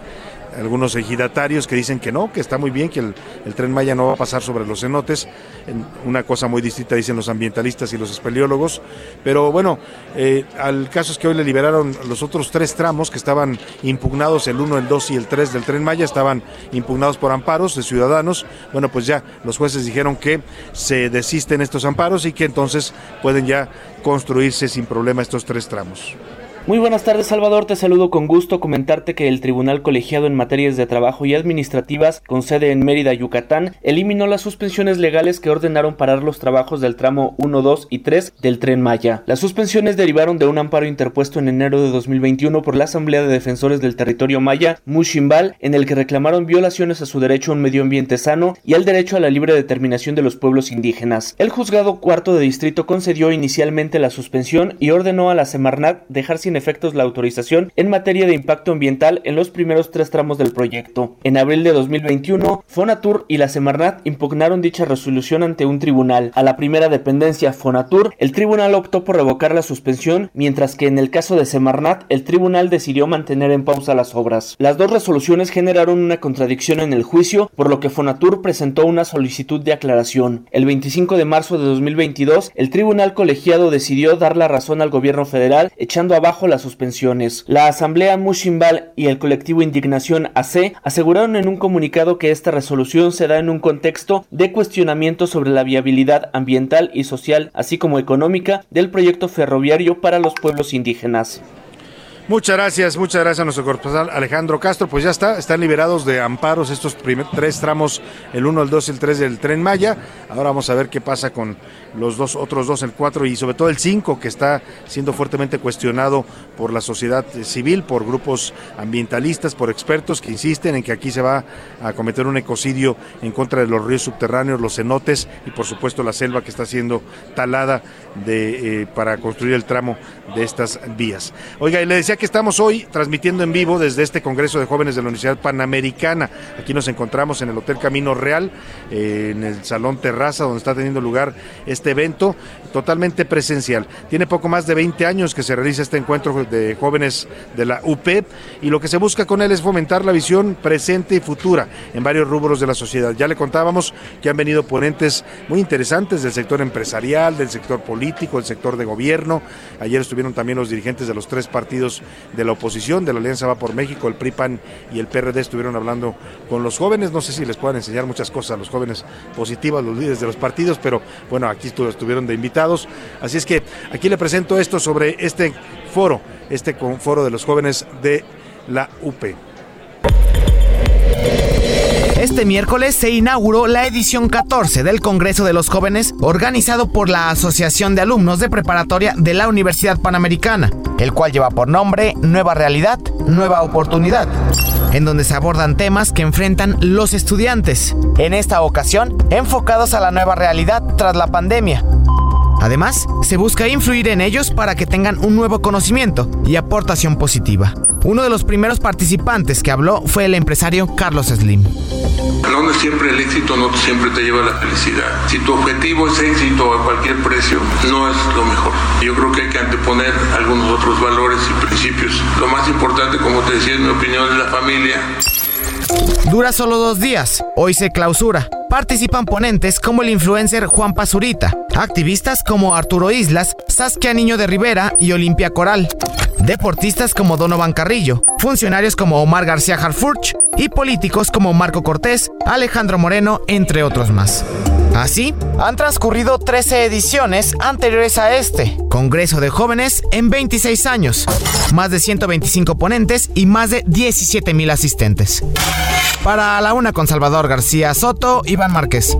algunos ejidatarios que dicen que no, que está muy bien, que el, tren Maya no va a pasar sobre los cenotes. En una cosa muy distinta dicen los ambientalistas y los espeleólogos. Pero bueno, eh, al caso es que hoy le liberaron los otros tres tramos que estaban impugnados, el 1, el 2 y el 3 del tren Maya, estaban impugnados por amparos de ciudadanos. Bueno, pues ya los jueces dijeron que se desisten estos amparos y que entonces pueden ya construirse sin problema estos tres tramos. Muy buenas tardes Salvador, te saludo con gusto comentarte que el Tribunal Colegiado en Materias de Trabajo y Administrativas con sede en Mérida, Yucatán, eliminó las suspensiones legales que ordenaron parar los trabajos del tramo 1, 2 y 3 del tren Maya. Las suspensiones derivaron de un amparo interpuesto en enero de 2021 por la Asamblea de Defensores del Territorio Maya, Mushimbal, en el que reclamaron violaciones a su derecho a un medio ambiente sano y al derecho a la libre determinación de los pueblos indígenas. El juzgado cuarto de distrito concedió inicialmente la suspensión y ordenó a la Semarnat dejar sin efectos la autorización en materia de impacto ambiental en los primeros tres tramos del proyecto. En abril de 2021, Fonatur y la Semarnat impugnaron dicha resolución ante un tribunal. A la primera dependencia, Fonatur, el tribunal optó por revocar la suspensión, mientras que en el caso de Semarnat, el tribunal decidió mantener en pausa las obras. Las dos resoluciones generaron una contradicción en el juicio, por lo que Fonatur presentó una solicitud de aclaración. El 25 de marzo de 2022, el tribunal colegiado decidió dar la razón al gobierno federal, echando abajo las suspensiones. La Asamblea Mushimbal y el colectivo Indignación AC aseguraron en un comunicado que esta resolución se da en un contexto de cuestionamiento sobre la viabilidad ambiental y social, así como económica, del proyecto ferroviario para los pueblos indígenas. Muchas gracias, muchas gracias a nuestro corresponsal Alejandro Castro. Pues ya está, están liberados de amparos estos primer, tres tramos, el 1, el 2 y el 3 del tren Maya. Ahora vamos a ver qué pasa con los dos otros dos, el 4 y sobre todo el 5, que está siendo fuertemente cuestionado por la sociedad civil, por grupos ambientalistas, por expertos que insisten en que aquí se va a cometer un ecocidio en contra de los ríos subterráneos, los cenotes y por supuesto la selva que está siendo talada de, eh, para construir el tramo de estas vías. Oiga, y le decía que estamos hoy transmitiendo en vivo desde este Congreso de Jóvenes de la Universidad Panamericana. Aquí nos encontramos en el Hotel Camino Real, eh, en el Salón Terraza, donde está teniendo lugar este evento totalmente presencial. Tiene poco más de 20 años que se realiza este encuentro de jóvenes de la UP y lo que se busca con él es fomentar la visión presente y futura en varios rubros de la sociedad. Ya le contábamos que han venido ponentes muy interesantes del sector empresarial, del sector político, del sector de gobierno. Ayer estuvieron también los dirigentes de los tres partidos de la oposición, de la Alianza Va por México, el PRIPAN y el PRD estuvieron hablando con los jóvenes. No sé si les puedan enseñar muchas cosas a los jóvenes positivas, los líderes de los partidos, pero bueno, aquí estuvieron de invitados. Así es que aquí le presento esto sobre este foro, este foro de los jóvenes de la UP. Este miércoles se inauguró la edición 14 del Congreso de los Jóvenes organizado por la Asociación de Alumnos de Preparatoria de la Universidad Panamericana, el cual lleva por nombre Nueva Realidad, Nueva Oportunidad, en donde se abordan temas que enfrentan los estudiantes, en esta ocasión enfocados a la nueva realidad tras la pandemia, Además, se busca influir en ellos para que tengan un nuevo conocimiento y aportación positiva. Uno de los primeros participantes que habló fue el empresario Carlos Slim. No siempre el éxito no siempre te lleva a la felicidad. Si tu objetivo es éxito a cualquier precio, no es lo mejor. Yo creo que hay que anteponer algunos otros valores y principios. Lo más importante, como te decía, en mi opinión, es la familia. Dura solo dos días. Hoy se clausura. Participan ponentes como el influencer Juan Pazurita, activistas como Arturo Islas, Saskia Niño de Rivera y Olimpia Coral, deportistas como Donovan Carrillo, funcionarios como Omar García Harfurch y políticos como Marco Cortés, Alejandro Moreno, entre otros más. Así, han transcurrido 13 ediciones anteriores a este, Congreso de Jóvenes en 26 años, más de 125 ponentes y más de 17 mil asistentes. Para la una con Salvador García Soto, Iván Márquez.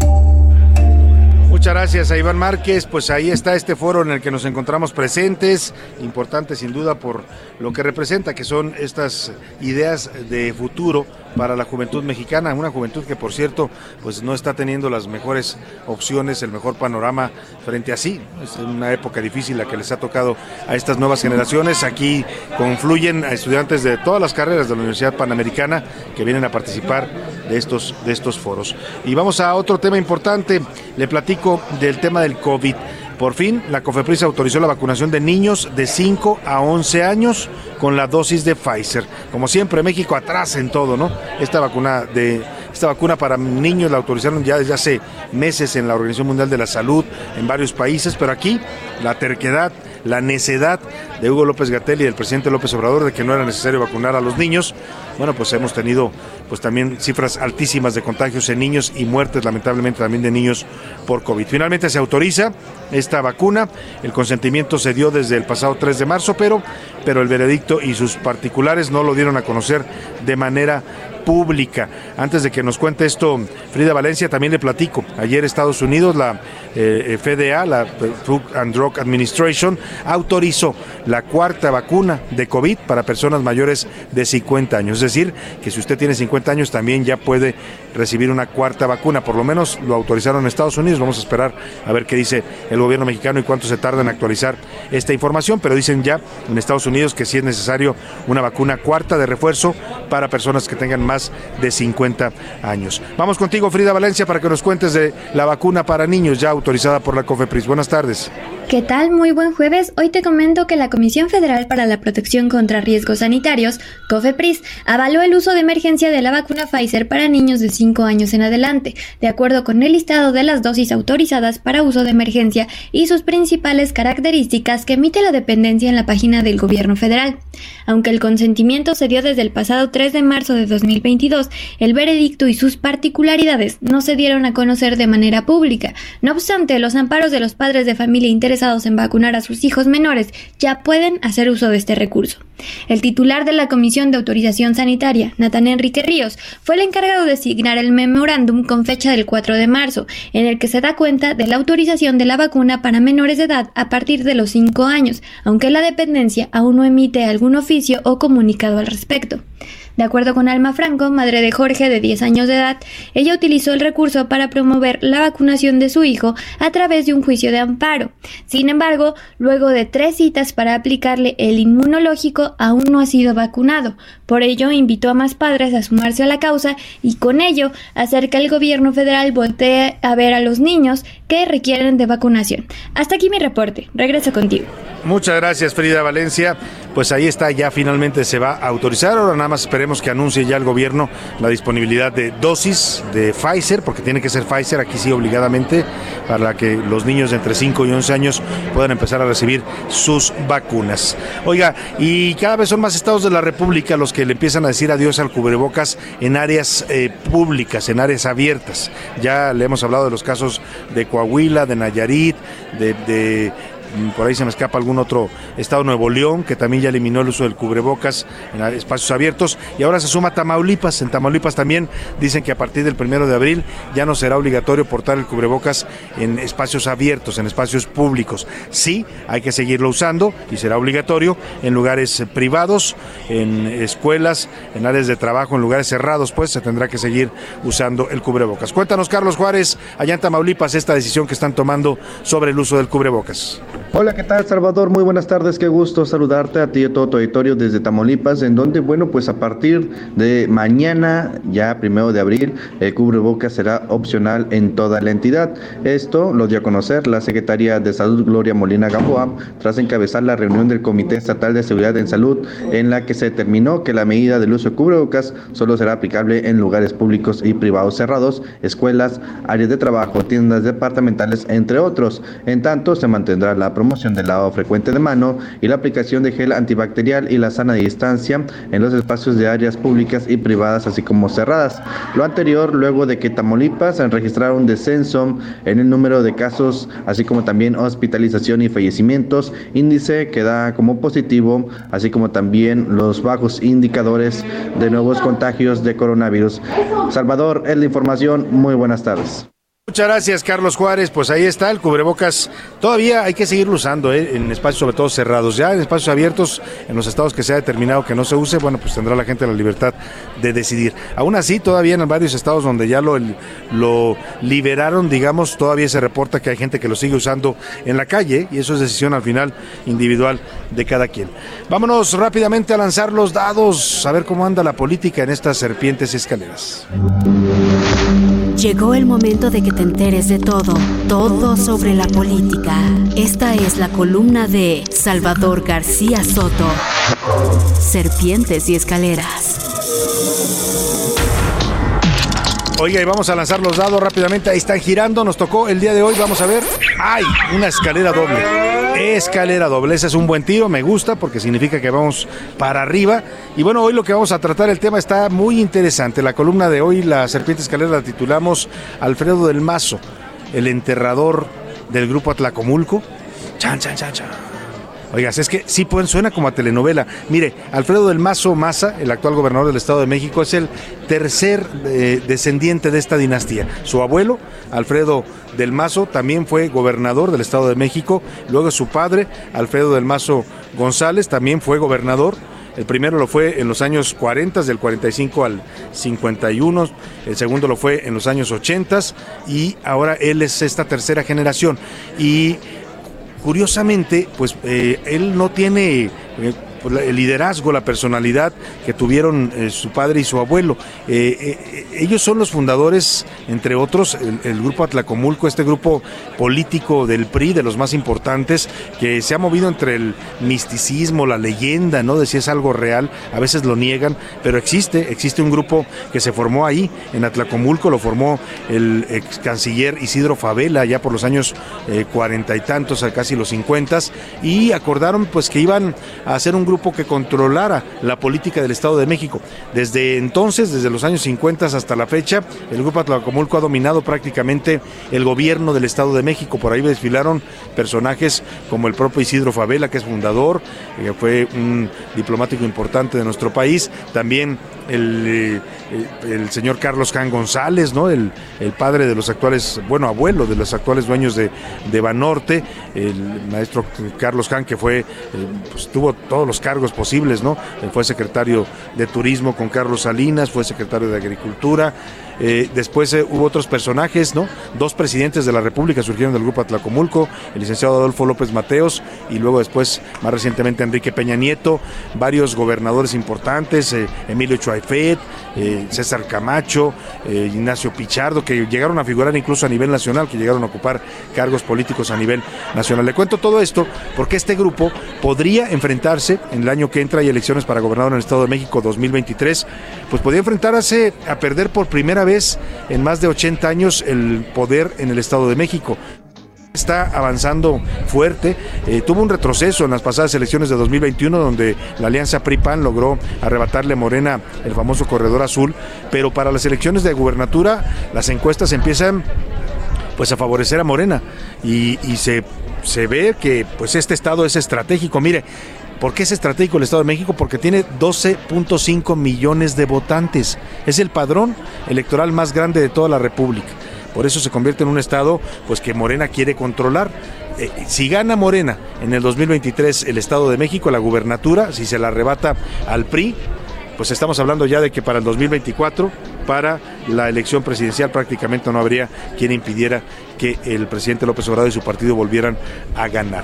Muchas gracias a Iván Márquez. Pues ahí está este foro en el que nos encontramos presentes, importante sin duda por lo que representa, que son estas ideas de futuro para la juventud mexicana, una juventud que por cierto pues no está teniendo las mejores opciones, el mejor panorama frente a sí. Es una época difícil la que les ha tocado a estas nuevas generaciones. Aquí confluyen a estudiantes de todas las carreras de la Universidad Panamericana que vienen a participar de estos, de estos foros. Y vamos a otro tema importante, le platico del tema del COVID. Por fin, la COFEPRIS autorizó la vacunación de niños de 5 a 11 años con la dosis de Pfizer. Como siempre, México atrás en todo, ¿no? Esta vacuna de esta vacuna para niños la autorizaron ya desde hace meses en la Organización Mundial de la Salud en varios países, pero aquí la terquedad la necedad de Hugo López Gatel y del presidente López Obrador de que no era necesario vacunar a los niños. Bueno, pues hemos tenido pues también cifras altísimas de contagios en niños y muertes lamentablemente también de niños por COVID. Finalmente se autoriza esta vacuna, el consentimiento se dio desde el pasado 3 de marzo, pero pero el veredicto y sus particulares no lo dieron a conocer de manera pública. Antes de que nos cuente esto, Frida Valencia, también le platico. Ayer Estados Unidos, la eh, FDA, la Food and Drug Administration, autorizó la cuarta vacuna de COVID para personas mayores de 50 años. Es decir, que si usted tiene 50 años también ya puede recibir una cuarta vacuna. Por lo menos lo autorizaron en Estados Unidos. Vamos a esperar a ver qué dice el gobierno mexicano y cuánto se tarda en actualizar esta información. Pero dicen ya en Estados Unidos que sí es necesario una vacuna cuarta de refuerzo para personas que tengan más de 50 años. Vamos contigo, Frida Valencia, para que nos cuentes de la vacuna para niños ya autorizada por la COFEPRIS. Buenas tardes. ¿Qué tal? Muy buen jueves. Hoy te comento que la Comisión Federal para la Protección contra Riesgos Sanitarios, COFEPRIS, avaló el uso de emergencia de la vacuna Pfizer para niños de 5 años en adelante, de acuerdo con el listado de las dosis autorizadas para uso de emergencia y sus principales características que emite la dependencia en la página del gobierno federal. Aunque el consentimiento se dio desde el pasado 3 de marzo de 2022, el veredicto y sus particularidades no se dieron a conocer de manera pública. No obstante, los amparos de los padres de familia interesados en vacunar a sus hijos menores ya pueden hacer uso de este recurso. El titular de la Comisión de Autorización Sanitaria, Natán Enrique Ríos, fue el encargado de signar el memorándum con fecha del 4 de marzo, en el que se da cuenta de la autorización de la vacuna para menores de edad a partir de los 5 años, aunque la dependencia aún no emite algún oficio o comunicado al respecto. De acuerdo con Alma Franco, madre de Jorge de 10 años de edad, ella utilizó el recurso para promover la vacunación de su hijo a través de un juicio de amparo. Sin embargo, luego de tres citas para aplicarle el inmunológico, aún no ha sido vacunado. Por ello, invitó a más padres a sumarse a la causa y con ello hacer que el gobierno federal voltee a ver a los niños que requieren de vacunación. Hasta aquí mi reporte. Regreso contigo. Muchas gracias, Frida Valencia. Pues ahí está, ya finalmente se va a autorizar. Ahora nada más esperemos que anuncie ya el gobierno la disponibilidad de dosis de Pfizer, porque tiene que ser Pfizer aquí sí obligadamente, para que los niños de entre 5 y 11 años puedan empezar a recibir sus vacunas. Oiga, y cada vez son más estados de la República los que le empiezan a decir adiós al cubrebocas en áreas eh, públicas, en áreas abiertas. Ya le hemos hablado de los casos de Coahuila, de Nayarit, de, por ahí se me escapa algún otro estado, Nuevo León, que también ya eliminó el uso del cubrebocas en espacios abiertos, y ahora se suma Tamaulipas. En Tamaulipas también dicen que a partir del primero de abril ya no será obligatorio portar el cubrebocas en espacios abiertos, en espacios públicos. Sí, hay que seguirlo usando y será obligatorio en lugares privados, en escuelas, en áreas de trabajo, en lugares cerrados, pues se tendrá que seguir usando el cubrebocas. Cuéntanos, Carlos Juárez, allá en Tamaulipas, esta decisión que están tomando sobre el uso del cubrebocas. Hola, ¿qué tal Salvador? Muy buenas tardes, qué gusto saludarte a ti y a todo tu auditorio desde Tamaulipas, en donde, bueno, pues a partir de mañana, ya primero de abril, el cubrebocas será opcional en toda la entidad. Esto lo dio a conocer la Secretaría de Salud Gloria Molina Gamboa tras encabezar la reunión del Comité Estatal de Seguridad en Salud, en la que se determinó que la medida del uso de cubrebocas solo será aplicable en lugares públicos y privados cerrados, escuelas, áreas de trabajo, tiendas departamentales, entre otros. En tanto, se mantendrá la promoción del lavado frecuente de mano y la aplicación de gel antibacterial y la sana distancia en los espacios de áreas públicas y privadas, así como cerradas. Lo anterior, luego de que Tamaulipas han registrado un descenso en el número de casos, así como también hospitalización y fallecimientos, índice que da como positivo, así como también los bajos indicadores de nuevos contagios de coronavirus. Salvador, es la información. Muy buenas tardes. Muchas gracias, Carlos Juárez. Pues ahí está, el cubrebocas. Todavía hay que seguirlo usando ¿eh? en espacios sobre todo cerrados. Ya en espacios abiertos, en los estados que se ha determinado que no se use, bueno, pues tendrá la gente la libertad de decidir. Aún así, todavía en varios estados donde ya lo, lo liberaron, digamos, todavía se reporta que hay gente que lo sigue usando en la calle y eso es decisión al final individual de cada quien. Vámonos rápidamente a lanzar los dados, a ver cómo anda la política en estas serpientes y escaleras. Llegó el momento de que te enteres de todo, todo sobre la política. Esta es la columna de Salvador García Soto. Serpientes y escaleras. Oiga, y vamos a lanzar los dados rápidamente. Ahí están girando. Nos tocó el día de hoy. Vamos a ver. ¡Ay! Una escalera doble. Escalera doble. Ese es un buen tiro. Me gusta porque significa que vamos para arriba. Y bueno, hoy lo que vamos a tratar, el tema está muy interesante. La columna de hoy, la serpiente escalera, la titulamos Alfredo del Mazo, el enterrador del grupo Atlacomulco. Chan, chan, chan, chan. Oigas, es que sí pueden, suena como a telenovela. Mire, Alfredo del Mazo Maza, el actual gobernador del Estado de México, es el tercer eh, descendiente de esta dinastía. Su abuelo, Alfredo del Mazo, también fue gobernador del Estado de México. Luego su padre, Alfredo del Mazo González, también fue gobernador. El primero lo fue en los años 40, del 45 al 51. El segundo lo fue en los años 80 y ahora él es esta tercera generación. Y curiosamente, pues eh, él no tiene eh, el liderazgo, la personalidad que tuvieron eh, su padre y su abuelo. ellos son los fundadores, entre otros, el, grupo Atlacomulco, este grupo político del PRI, de los más importantes, que se ha movido entre el misticismo, la leyenda, ¿no? De si es algo real, a veces lo niegan, pero existe, existe un grupo que se formó ahí, en Atlacomulco, lo formó el ex canciller Isidro Favela, ya por los años cuarenta y tantos, casi los cincuentas, y acordaron pues que iban a hacer un grupo que controlara la política del Estado de México. Desde entonces, desde los años 50 hasta la fecha, el grupo Atlacomulco ha dominado prácticamente el gobierno del Estado de México. Por ahí desfilaron personajes como el propio Isidro Favela, que es fundador, que fue un diplomático importante de nuestro país, también el, el señor Carlos Can González, ¿no? El, el, padre de los actuales, bueno, abuelo de los actuales dueños de, de Banorte, el maestro Carlos Can, que fue, pues, tuvo todos los cargos posibles, ¿no? Fue secretario de Turismo con Carlos Salinas, fue secretario de Agricultura, eh, después eh, hubo otros personajes, ¿no? Dos presidentes de la República surgieron del grupo Atlacomulco, el licenciado Adolfo López Mateos y luego después, más recientemente, Enrique Peña Nieto, varios gobernadores importantes, eh, Emilio Chuaifet, César Camacho, Ignacio Pichardo, que llegaron a figurar incluso a nivel nacional, que llegaron a ocupar cargos políticos a nivel nacional. Le cuento todo esto porque este grupo podría enfrentarse en el año que entra hay elecciones para gobernador en el Estado de México 2023, pues podría enfrentarse a perder por primera vez en más de 80 años el poder en el Estado de México está avanzando fuerte. Eh, tuvo un retroceso en las pasadas elecciones de 2021, donde la alianza PRI-PAN logró arrebatarle a Morena el famoso corredor azul, pero para las elecciones de gubernatura las encuestas empiezan pues a favorecer a Morena y, y se, se ve que pues este estado es estratégico. Mire, ¿Por qué es estratégico el Estado de México? Porque tiene 12.5 millones de votantes. Es el padrón electoral más grande de toda la República. Por eso se convierte en un Estado pues, que Morena quiere controlar. Eh, si gana Morena en el 2023 el Estado de México, la gubernatura, si se la arrebata al PRI, pues estamos hablando ya de que para el 2024, para la elección presidencial, prácticamente no habría quien impidiera que el presidente López Obrador y su partido volvieran a ganar.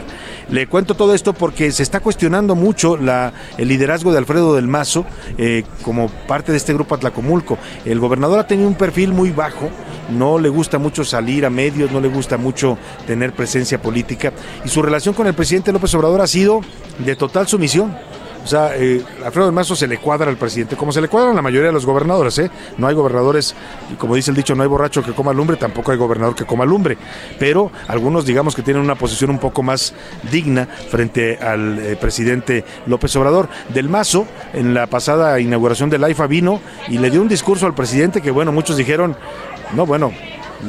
Le cuento todo esto porque se está cuestionando mucho el liderazgo de Alfredo del Mazo eh, como parte de este grupo Atlacomulco. El gobernador ha tenido un perfil muy bajo, no le gusta mucho salir a medios, no le gusta mucho tener presencia política y su relación con el presidente López Obrador ha sido de total sumisión. O sea, eh, Alfredo del Mazo se le cuadra al presidente, como se le cuadran la mayoría de los gobernadores, ¿eh? No hay gobernadores, como dice el dicho, no hay borracho que coma lumbre, tampoco hay gobernador que coma lumbre. Pero algunos, digamos que tienen una posición un poco más digna frente al eh, presidente López Obrador. Del Mazo, en la pasada inauguración del AIFA, vino y le dio un discurso al presidente que, bueno, muchos dijeron, no, bueno,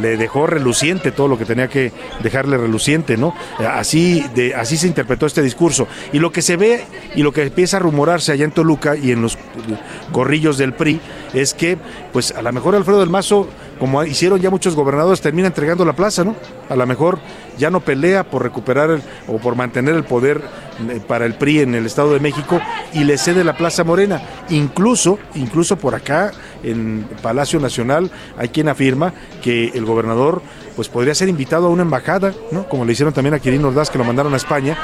le dejó reluciente todo lo que tenía que dejarle reluciente, ¿no? Así, de, así se interpretó este discurso. Y lo que se ve y lo que empieza a rumorarse allá en Toluca y en los corrillos del PRI es que, pues a lo mejor Alfredo del Mazo, como hicieron ya muchos gobernadores, termina entregando la plaza, ¿no? A lo mejor ya no pelea por recuperar o por mantener el poder para el PRI en el Estado de México y le cede la Plaza Morena. Incluso, incluso por acá en Palacio Nacional hay quien afirma que el gobernador pues podría ser invitado a una embajada, ¿no? Como le hicieron también a Quirino Ordaz que lo mandaron a España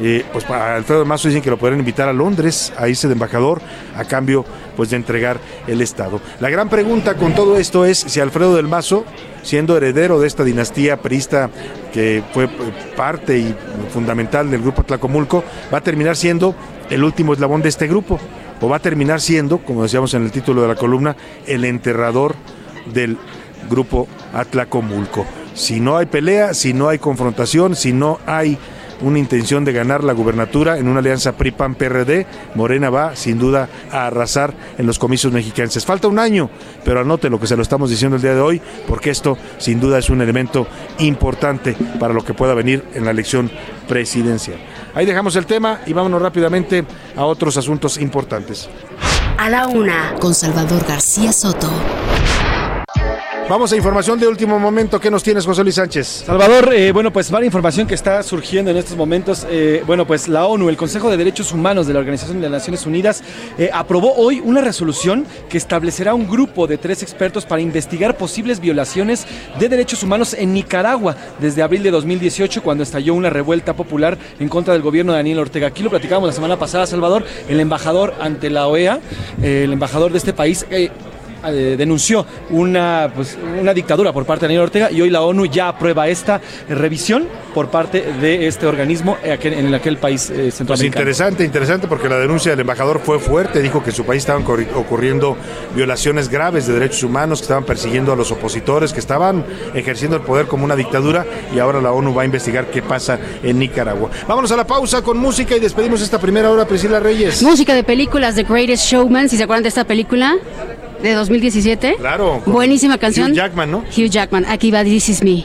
eh, pues para Alfredo Mazo dicen que lo podrían invitar a Londres a irse de embajador a cambio pues de entregar el Estado. La gran pregunta con todo esto es si Alfredo del Mazo, siendo heredero de esta dinastía perista que fue eh, parte y fundamental del grupo Tlacomulco, va a terminar siendo el último eslabón de este grupo o va a terminar siendo, como decíamos en el título de la columna, el enterrador del grupo Atlacomulco. Si no hay pelea, si no hay confrontación, si no hay una intención de ganar la gubernatura en una alianza PRI-PAN-PRD, Morena va sin duda a arrasar en los comicios mexicanos. Falta un año, pero anote lo que se lo estamos diciendo el día de hoy, porque esto sin duda es un elemento importante para lo que pueda venir en la elección presidencial. Ahí dejamos el tema y vámonos rápidamente a otros asuntos importantes. A la una, con Salvador García Soto. Vamos a información de último momento. ¿Qué nos tienes, José Luis Sánchez? Salvador, eh, bueno, pues varias información que está surgiendo en estos momentos. Eh, bueno, pues la ONU, el Consejo de Derechos Humanos de la Organización de las Naciones Unidas, eh, aprobó hoy una resolución que establecerá un grupo de tres expertos para investigar posibles violaciones de derechos humanos en Nicaragua desde abril de 2018, cuando estalló una revuelta popular en contra del gobierno de Daniel Ortega. Aquí lo platicábamos la semana pasada, Salvador, el embajador ante la OEA, el embajador de este país eh, denunció una, pues, una dictadura por parte de Daniel Ortega y hoy la ONU ya aprueba esta revisión por parte de este organismo en aquel país eh, Pues centroamericano. interesante, interesante, porque la denuncia del embajador fue fuerte. Dijo que en su país estaban ocurriendo violaciones graves de derechos humanos, que estaban persiguiendo a los opositores, que estaban ejerciendo el poder como una dictadura y ahora la ONU va a investigar qué pasa en Nicaragua. Vámonos a la pausa con música y despedimos esta primera hora, Priscila Reyes. Música de películas The Greatest Showman, si se acuerdan de esta película de 2017. Claro. Buenísima canción. Hugh Jackman, ¿no? Hugh Jackman, aquí va This Is Me.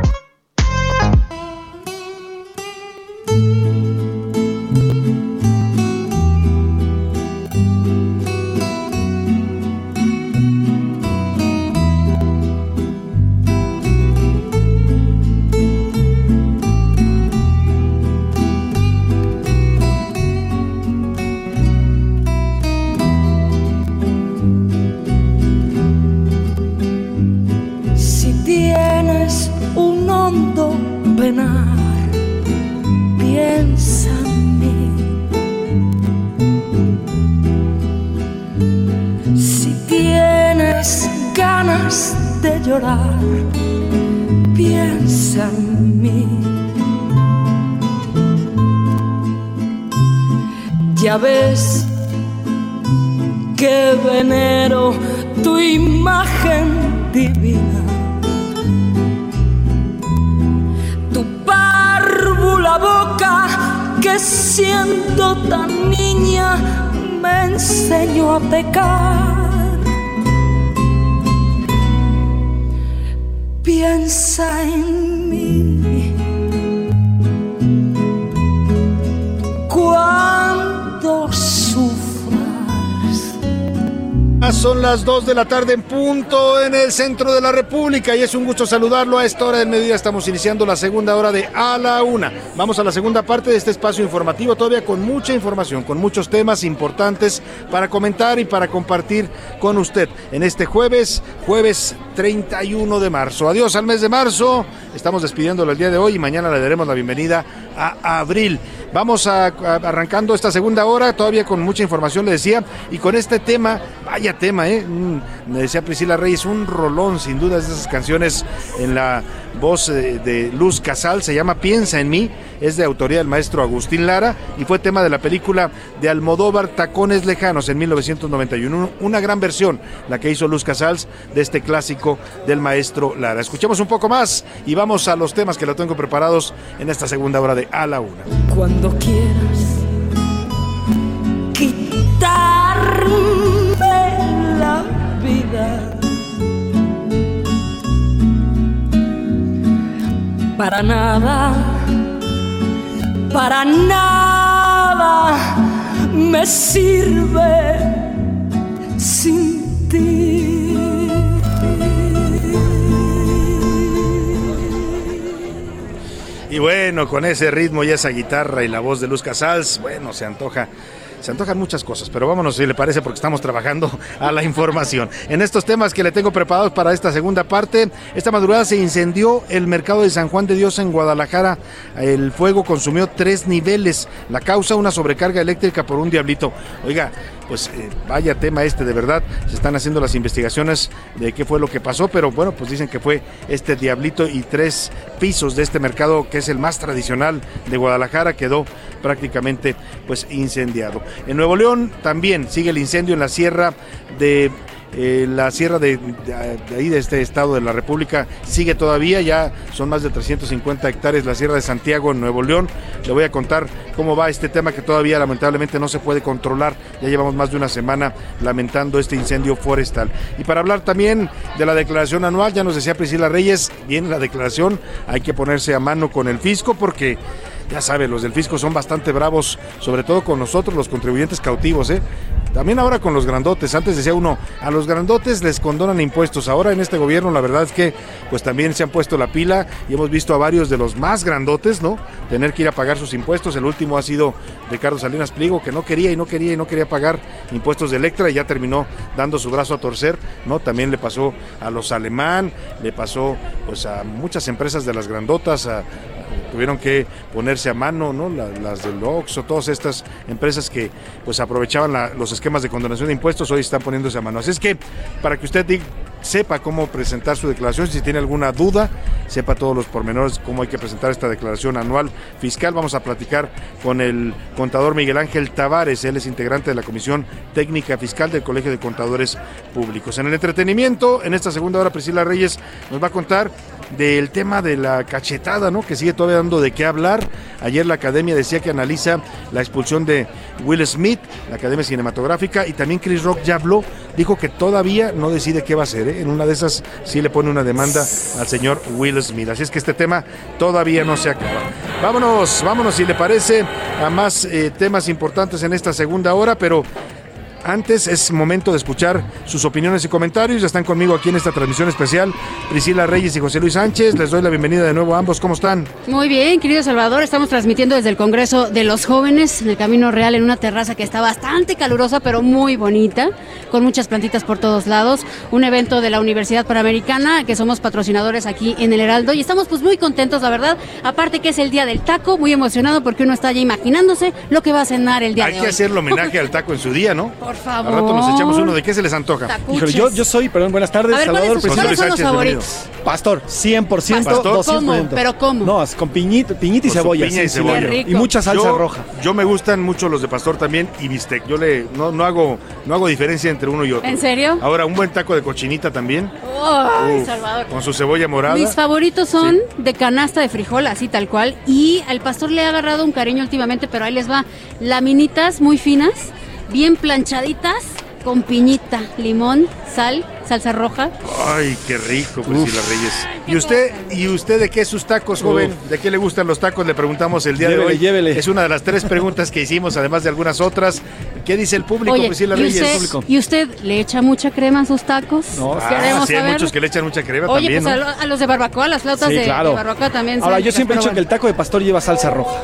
Ya ves que venero tu imagen divina. Tu párvula boca que siendo tan niña me enseñó a pecar. Piensa en Son las 2 de la tarde en punto en el centro de la República y es un gusto saludarlo a esta hora del mediodía. Estamos iniciando la segunda hora de A la Una. Vamos a la segunda parte de este espacio informativo, todavía con mucha información, con muchos temas importantes para comentar y para compartir con usted en este jueves, jueves 31 de marzo. Adiós al mes de marzo. Estamos despidiéndolo el día de hoy y mañana le daremos la bienvenida a abril. Vamos a, arrancando esta segunda hora, todavía con mucha información, le decía, y con este tema, vaya tema, ¿eh? Mm, me decía Priscila Reyes, un rolón, sin duda, de esas canciones en la voz eh, de Luz Casal, se llama Piensa en mí, es de autoría del maestro Agustín Lara y fue tema de la película de Almodóvar Tacones Lejanos en 1991. Una gran versión, la que hizo Luz Casals de este clásico del maestro Lara. Escuchemos un poco más y vamos a los temas que lo tengo preparados en esta segunda hora de A la Una. cuando quieras quitarme la para nada, para nada me sirve sin ti. Y bueno, con ese ritmo y esa guitarra y la voz de Luz Casals, bueno, se antoja. Se antojan muchas cosas, pero vámonos si le parece porque estamos trabajando a la información. En estos temas que le tengo preparados para esta segunda parte, esta madrugada se incendió el mercado de San Juan de Dios en Guadalajara. El fuego consumió tres niveles. La causa, una sobrecarga eléctrica por un diablito. Oiga, pues eh, vaya tema este, de verdad. Se están haciendo las investigaciones de qué fue lo que pasó, pero bueno, pues dicen que fue este diablito y tres pisos de este mercado que es el más tradicional de Guadalajara quedó prácticamente pues incendiado. En Nuevo León también sigue el incendio en la sierra de eh, la sierra de, ahí de este estado de la República sigue todavía, ya son más de 350 hectáreas la sierra de Santiago en Nuevo León. Le voy a contar cómo va este tema que todavía lamentablemente no se puede controlar. Ya llevamos más de una semana lamentando este incendio forestal. Y para hablar también de la declaración anual, ya nos decía Priscila Reyes, bien la declaración, hay que ponerse a mano con el fisco porque ya sabe, los del fisco son bastante bravos, sobre todo con nosotros, los contribuyentes cautivos, ¿eh? También ahora con los grandotes. Antes decía uno, a los grandotes les condonan impuestos. Ahora en este gobierno la verdad es que pues también se han puesto la pila y hemos visto a varios de los más grandotes, ¿no? Tener que ir a pagar sus impuestos. El último ha sido Ricardo Salinas Pliego, que no quería y no quería y no quería pagar impuestos de Electra y ya terminó dando su brazo a torcer, ¿no? También le pasó a los alemán, le pasó pues a muchas empresas de las grandotas, tuvieron que ponerse a mano, ¿no? La- las del Oxxo, todas estas empresas que pues aprovechaban la- los esquemas de condonación de impuestos, hoy están poniéndose a mano. Así es que para que usted di- sepa cómo presentar su declaración, si tiene alguna duda, sepa todos los pormenores, cómo hay que presentar esta declaración anual fiscal, vamos a platicar con el contador Miguel Ángel Tavares, él es integrante de la Comisión Técnica Fiscal del Colegio de Contadores Públicos. En el entretenimiento, en esta segunda hora, Priscila Reyes nos va a contar del tema de la cachetada, ¿no? Que sigue todavía dando de qué hablar. Ayer la academia decía que analiza la expulsión de Will Smith, la academia cinematográfica, y también Chris Rock ya habló, dijo que todavía no decide qué va a hacer. ¿eh? En una de esas sí le pone una demanda al señor Will Smith. Así es que este tema todavía no se acaba. Vámonos, vámonos si le parece a más eh, temas importantes en esta segunda hora, pero antes es momento de escuchar sus opiniones y comentarios. Ya están conmigo aquí en esta transmisión especial Priscila Reyes y José Luis Sánchez. Les doy la bienvenida de nuevo a ambos. ¿Cómo están? Muy bien, querido Salvador, estamos transmitiendo desde el Congreso de los Jóvenes en el Camino Real en una terraza que está bastante calurosa pero muy bonita, con muchas plantitas por todos lados, un evento de la Universidad Panamericana que somos patrocinadores aquí en el Heraldo y estamos pues muy contentos, la verdad, aparte que es el día del taco, muy emocionado porque uno está ya imaginándose lo que va a cenar el día Hay de que hoy. hacerle homenaje al taco en su día, ¿no? Por favor. Al rato nos echamos uno. ¿De qué se les antoja? Híjole, yo, yo soy, perdón, buenas tardes, A ver, ¿cuáles Salvador son- Priscila cuáles son los favoritos? Pastor, 100%, ¿Pastor? 200%. ¿Cómo? ¿Pero cómo? No, es con piñita, piñita y Con cebolla. piña y sí, cebolla. Y mucha salsa yo, roja. Yo me gustan mucho los de pastor también y bistec. Yo le no, no hago no hago diferencia entre uno y otro. ¿En serio? Ahora un buen taco de cochinita también. Uf, Salvador. Con su cebolla morada. Mis favoritos son de canasta de frijol, así tal cual. Y al pastor le ha agarrado un cariño últimamente, pero ahí les va. Laminitas muy finas, bien planchaditas, con piñita, limón, sal, salsa roja. Ay, qué rico, Priscila Reyes. ¿Y usted, ¿Y usted de qué sus tacos, joven? ¿De qué le gustan los tacos? Le preguntamos el día de hoy. llévele. Es una de las tres preguntas que hicimos, además de algunas otras. ¿Qué dice el público, Oye, Priscila ¿y Reyes? usted, ¿y usted le echa mucha crema a sus tacos? No, Ah, sí, hay saber. muchos que le echan mucha crema Oye, también, pues ¿no? a, lo- a los de barbacoa, las flautas Sí, de, claro. de barbacoa también. Ahora, yo siempre he dicho que el taco de pastor lleva salsa roja.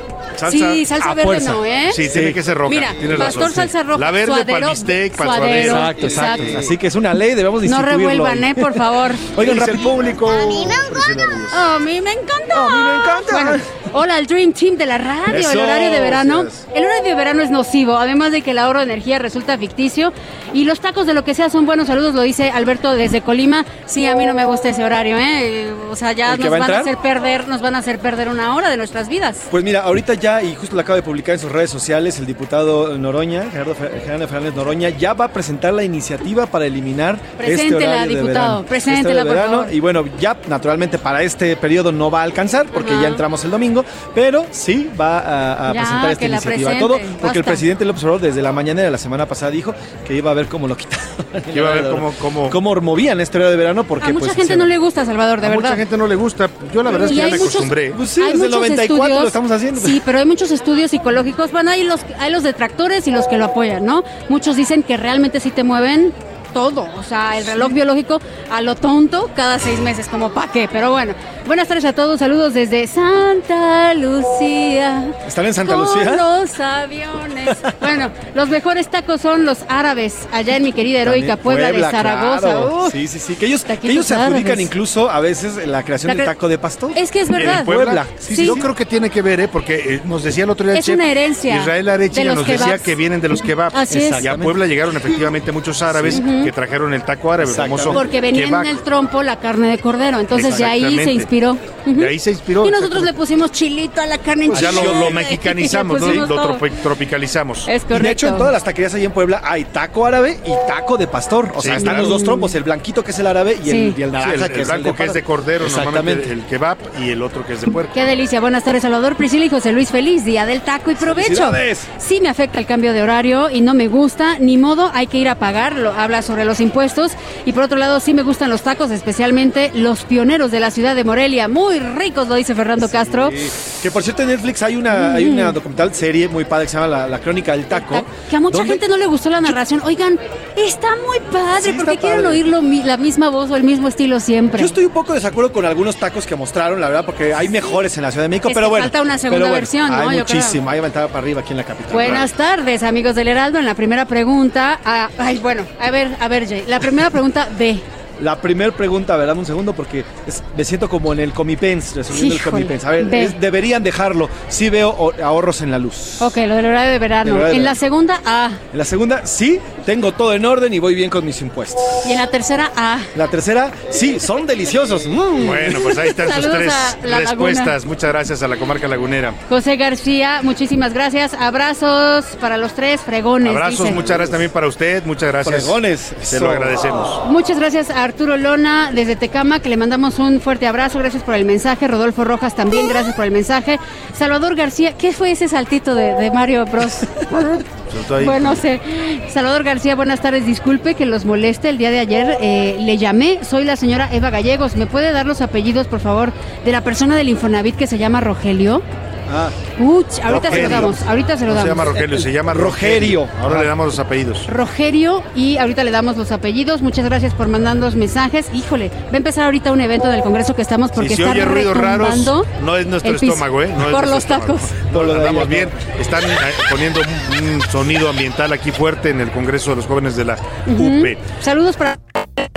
Sí, salsa verde fuerza. no, ¿eh? Sí, tiene que ser roja. Mira, pastor razón, sí. salsa roja, La verde para bistec, para el suadero. suadero. Exacto, exacto. Exacto. Así que es una ley, debemos No revuelvan. ¿eh? Por favor. Oigan, rápido. público. Reyes. A mí me encanta. A mí me encanta. Bueno, hola, el Dream Team de la radio. Eso, el horario de verano. gracias. El horario de verano es nocivo, además de que el ahorro de energía resulta ficticio. Y los tacos de lo que sea son buenos saludos, lo dice Alberto desde Colima. Sí, a mí no me gusta ese horario, ¿eh? O sea, ya ¿El que nos va a van a hacer perder, nos van a hacer perder una hora de nuestras vidas. Pues mira, ahorita ya, y justo lo acaba de publicar en sus redes sociales, el diputado Noroña, Gerardo Fer- Gerardo Fernández Noroña, ya va a presentar la iniciativa para eliminar Preséntela, horario de diputado, verano. preséntela, Este por favor. Y bueno, ya naturalmente para este periodo no va a alcanzar porque ya entramos el domingo, pero sí va a, a Ya, presentar esta iniciativa. presente, Todo porque el presidente López Obrador desde la mañana de la semana pasada dijo que iba a ver cómo lo quitaban. Que iba a ver cómo- cómo- cómo movían este horario de verano porque A mucha pues, gente se- no le gusta, Salvador, de A verdad. mucha gente no le gusta. Yo la verdad es que ya me muchos- acostumbré. Pues sí, hay desde el muchos 94 estudios, lo estamos haciendo. Sí, pero hay muchos estudios psicológicos. Bueno, hay los, hay los detractores y los que lo apoyan, ¿no? Muchos dicen que realmente sí te mueven todo. O sea, el reloj biológico a lo tonto cada seis meses, como pa' qué. Pero bueno, buenas tardes a todos. Saludos desde Santa Lucía. ¿Están en Santa con Lucía? los aviones. bueno, los mejores tacos son los árabes, allá en mi querida heroica Puebla, de Zaragoza. claro. Sí, sí, sí. Que ellos, que ellos se adjudican árabes. incluso a veces la creación La del cre- taco de pastor. Es que es En verdad. Puebla. Puebla. Sí, Sí. Yo creo que tiene que ver, ¿eh? porque eh, nos decía el otro día el Es chef, una herencia Israel Arechiga de los nos decía kebabs. que vienen de los kebabs. Así es. Y a Puebla llegaron efectivamente muchos árabes que trajeron el taco árabe, famoso Porque venía en el trompo la carne de cordero, entonces de ahí se inspiró. De ahí se inspiró. Y nosotros le pusimos chilito a la carne en Pues ya lo, lo mexicanizamos, ¿no? lo tropi- tropicalizamos. Es Y de hecho, correcto. en todas las taquerías ahí en Puebla hay taco árabe y taco de pastor. O sea, Sí, están claro. los dos trompos, el blanquito que es el árabe y, Sí. el, y el Sí, naranja el, que el es blanco el que es de cordero, normalmente el kebab, y el otro que es de puerco. Qué delicia. Buenas tardes, Salvador Priscila y José Luis Feliz. Día del taco y provecho. Sí me afecta el cambio de horario y no me gusta. Ni modo, hay que ir a pagar. Lo, habla sobre los impuestos. Y por otro lado, sí me gustan los tacos, especialmente los pioneros de la ciudad de Morelia. Muy ricos, lo dice Fernando Castro. Que por cierto en Netflix hay una, hay una documental serie muy padre que se llama La, La Crónica del Taco. Que a mucha donde- gente no le gustó la narración. Oigan, está muy padre. Sí, porque quieren padre. oír lo la misma voz o el mismo estilo siempre. Yo estoy un poco de desacuerdo con algunos tacos que mostraron, la verdad, porque hay mejores en la Ciudad de México, Es pero bueno. falta una segunda bueno, versión, ¿no? Hay muchísimo, hay aventada para arriba aquí en la capital. Buenas tardes, amigos del Heraldo. En la primera pregunta, ah, ay, bueno, a ver, a ver, Jay. La primera pregunta B. La primera pregunta, a ver, dame un segundo porque es- me siento como en el Comipens, resolviendo el Híjole, Comipens. A ver, es- deberían dejarlo. Sí veo ahorros en la luz. Ok, lo del horario de verano. Horario de en la segunda, A. En la segunda, sí, tengo todo en orden y voy bien con mis impuestos. Y en la tercera, A. La tercera, sí, son deliciosos. Mm. Bueno, pues ahí están sus tres respuestas. Laguna. Muchas gracias a la comarca lagunera. José García, muchísimas gracias. Abrazos para los tres fregones. Abrazos, dice. muchas gracias también para usted. Muchas gracias. Fregones. Se lo agradecemos. Muchas gracias a Arturo Lona desde Tecama, que le mandamos un fuerte abrazo. Gracias por el mensaje. Rodolfo Rojas también, gracias por el mensaje. Salvador García, ¿qué fue ese saltito de, de Mario Bros? Ahí. Bueno, no sé. Salvador García, buenas tardes. Disculpe que los moleste. El día de ayer eh, le llamé. Soy la señora Eva Gallegos. ¿Me puede dar los apellidos, por favor, de la persona del Infonavit que se llama Rogelio? Ah, Uch, ahorita se lo damos. Ahorita se lo No se damos. llama Rogelio, se llama Rogerio. Rogerio. Ahora le damos los apellidos. Rogerio y ahorita le damos los apellidos. Muchas gracias por mandarnos mensajes. Híjole, va a empezar ahorita un evento del Congreso que estamos porque si se está oye ruidos raros, retumbando no es nuestro estómago, ¿eh? No es por los estómago. tacos. No, Por lo andamos bien. Están eh, poniendo un, sonido ambiental aquí fuerte en el Congreso de los Jóvenes de la. UP. Saludos para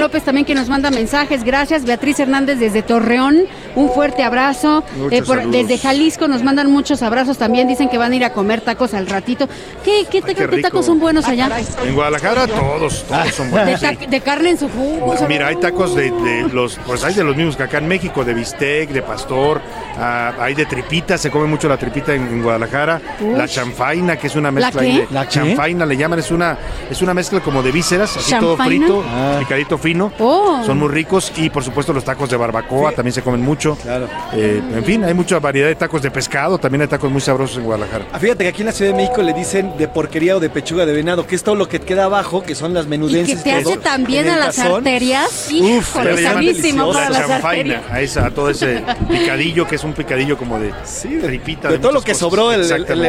López también que nos manda mensajes. Gracias. Beatriz Hernández desde Torreón. Un fuerte abrazo. Eh, por- desde Jalisco nos mandan muchos abrazos también. Dicen que van a ir a comer tacos al ratito. ¿Qué, qué, qué qué tacos son buenos allá? En Guadalajara todos, todos son De, buenos. sí. de carne en su jugo. Mira, hay tacos de, de los, pues hay de los mismos que acá en México, de bistec, de pastor, ah, hay de tripita, se come mucho la tripita en, en Guadalajara, Uy. la chanfaina, que es una mezcla qué? ahí de ¿La qué? chanfaina le llaman, es una, es una mezcla como de vísceras, así todo frito, Ah. picadito fino, Oh. son muy ricos y por supuesto los tacos de barbacoa también se comen mucho. Claro. Eh, en fin, hay mucha variedad de tacos de pescado, también hay tacos muy sabrosos en Guadalajara. Ah, Fíjate que aquí en la Ciudad de México le dicen de porquería o de pechuga de venado, que es todo lo que queda abajo, que son las Y menudencias. que te hace también a las arterias. Uf, para las arterias. a, esa, a todo ese picadillo que es un picadillo como de tripita. De todo lo que cosas. sobró el,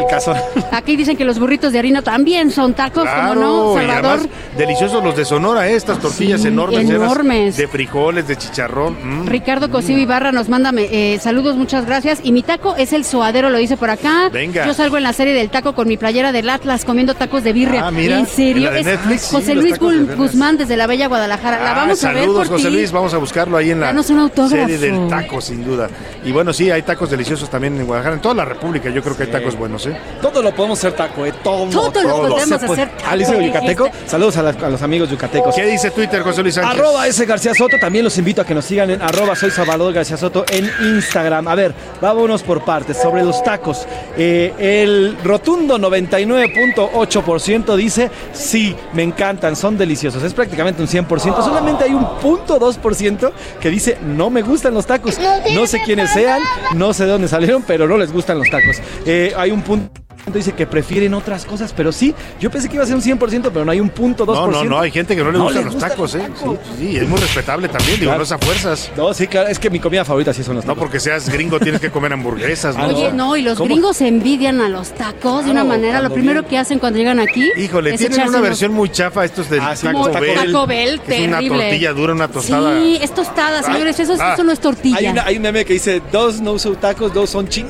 cazón. Aquí dicen que los burritos de harina también son tacos, Claro, como no, y Salvador. además deliciosos los de Sonora, ¿eh? estas tortillas Sí, enormes, enormes. de frijoles, de chicharrón. mm. Ricardo Cosío Ibarra nos manda eh, saludos, muchas gracias. Y mi taco es el suadero, lo dice por acá. Venga. Yo salgo en la serie del taco con mi playera del Atlas comiendo tacos de birria. Ah, mira, ¿En serio? en la de Es Netflix, sí, José los Luis de. Guzmán desde la Bella Guadalajara. la Ah, vamos a ver saludos, por José ti. Luis, vamos a buscarlo ahí en la serie del taco, sin duda. Y bueno, sí, hay tacos deliciosos también en Guadalajara, en toda la República, yo creo que hay tacos buenos, ¿eh? Todo lo podemos hacer taco, ¿eh? Todo. Todo lo podemos hacer taco, Alicia. Yucateco, saludos a, las- a los amigos yucatecos. ¿Qué dice Twitter, José Luis Sánchez. Arroba ese García Soto. También los invito a que nos sigan en arroba soy Salvador García Soto en Instagram. A ver, vámonos por partes. Sobre los tacos. Eh, el rotundo 99.8% dice sí, me encantan, son deliciosos. Es prácticamente un 100%. Solamente hay un punto 2% que dice no me gustan los tacos. No sé quiénes sean, no sé de dónde salieron, pero no les gustan los tacos. Eh, hay un punto dice que prefieren otras cosas, pero sí, yo pensé que iba a ser un 100%, pero no hay un punto 2%. No, no, no, hay gente que no le No gustan los gustan tacos, los ¿eh? tacos. Sí, sí, es muy respetable también, digo, Claro. no es a fuerzas. No, sí, claro, es que mi comida favorita sí son los No tacos. porque seas gringo tienes que comer hamburguesas, ¿no? Oye, no, y los ¿Cómo? gringos envidian a los tacos de una manera. Lo primero que hacen cuando llegan aquí. Híjole, es tienen una versión muy chafa estos del Ah, sí, Taco, Taco Bell. Taco Bell, que es una tortilla dura, una tostada. Sí, es tostada, señores. Eso, Ah. eso no es tortilla. Hay, una- hay un meme que dice, dos no son tacos, dos son ching.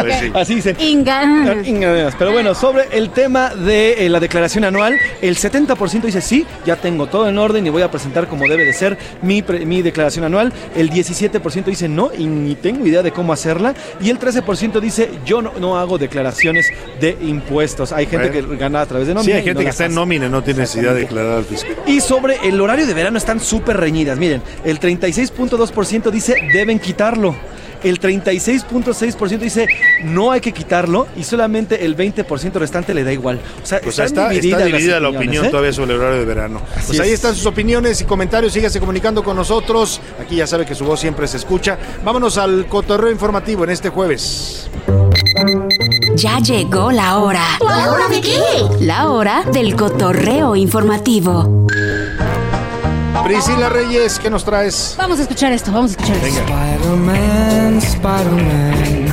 Pues sí. Así dicen. Ingaderas. Pero bueno, sobre el tema de eh, la declaración anual, el 70% dice sí, ya tengo todo en orden y voy a presentar como debe de ser mi, pre- mi declaración anual. El 17% dice no y ni tengo idea de cómo hacerla. Y el 13% dice yo no, no hago declaraciones de impuestos. Hay gente Bueno. que gana a través de nómina. Sí, hay gente no que está en nómina y no tiene necesidad de declarar al fisco. Y sobre el horario de verano están súper reñidas. Miren, el 36.2% dice deben quitarlo. El 36.6% dice no hay que quitarlo y solamente el 20% restante le da igual. O sea, Pues está, dividida la opinión ¿eh? todavía sobre el horario de verano. Así pues ahí es. están sus opiniones y comentarios. Sígase comunicando con nosotros. Aquí ya sabe que su voz siempre se escucha. Vámonos al cotorreo informativo en este jueves. Ya llegó la hora. ¿La hora de qué? La hora del cotorreo informativo. Priscila Reyes, ¿qué nos traes? Vamos a escuchar esto, vamos a escuchar esto. Spider-Man, Spider-Man,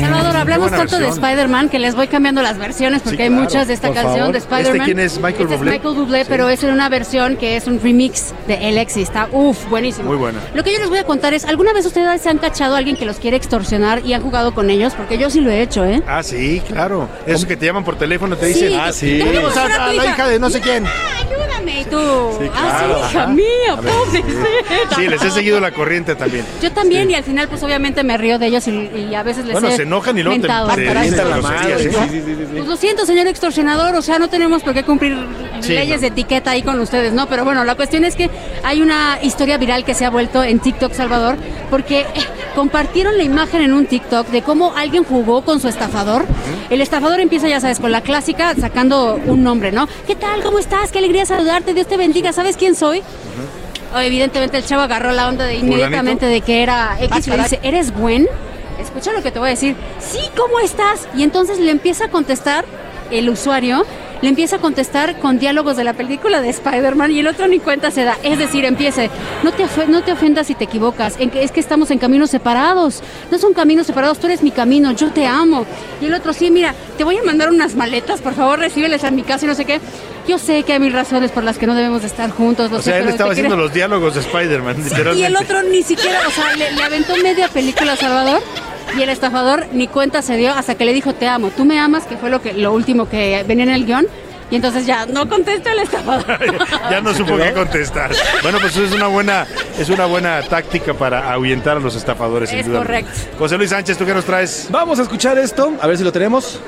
Salvador, hablamos tanto de. Spider-Man que les voy cambiando las versiones porque Sí, hay muchas de esta por canción favor. de Spider-Man. ¿Este quién es? Michael Este Bublé. Es Michael Bublé, Sí. pero es en una versión que es un remix de Alexi. Está, uff, buenísimo. Muy buena. Lo que yo les voy a contar es, ¿alguna vez ustedes se han cachado a alguien que los quiere extorsionar y han jugado con ellos? Porque yo sí lo he hecho, ¿eh? Ah, sí, claro. Esos que te llaman por teléfono te dicen, Sí, ah, sí. a Tenemos a, mostrar a a tu la hija. de no sé quién. Ayúdame, y tú. Sí, ah, sí, hija mía, pobrecita. Sí, les he seguido la corriente también. Yo también, y al final, pues obviamente me río de ellos y, y a veces les Bueno, he se enojan y luego te, mentado. te la madre, ¿eh? sí, Pues lo siento, señor extorsionador, o sea, no tenemos por qué cumplir Sí, leyes no. de etiqueta ahí con ustedes, ¿no? Pero bueno, la cuestión es que hay una historia viral que se ha vuelto en TikTok Salvador, porque eh, compartieron la imagen en un TikTok de cómo alguien jugó con su estafador. El estafador empieza, ya sabes, con la clásica, sacando un nombre, ¿no? ¿Qué tal? ¿Cómo estás? Qué alegría saludarte, Dios te bendiga, ¿sabes quién soy? Oh, evidentemente el chavo agarró la onda de inmediatamente de que era X y le dice, ¿eres Gwen? Escucha lo que te voy a decir. Sí, ¿cómo estás? Y entonces le empieza a contestar el usuario, le empieza a contestar con diálogos de la película de Spider-Man y el otro ni cuenta se da. Es decir, empiece, no te, no te ofendas si te equivocas, en que, es que estamos en caminos separados. No son caminos separados, tú eres mi camino, yo te amo. Y el otro, sí, mira, te voy a mandar unas maletas, por favor, recíbeles a mi casa y no sé qué. Yo sé que hay mil razones por las que no debemos de estar juntos. Lo O sé, sea, él estaba haciendo quiero- los diálogos de Spider-Man, literalmente. y el otro ni siquiera, o sea, le, le aventó media película a Salvador y el estafador ni cuenta se dio hasta que le dijo te amo, tú me amas, que fue lo que lo último que venía en el guion. Y entonces ya no contesta el estafador. ya no supo qué contestar. Bueno, pues es una buena, es una buena táctica para ahuyentar a los estafadores. sin Es duda. correcto. José Luis Sánchez, ¿tú qué nos traes? Vamos a escuchar esto, a ver si lo tenemos.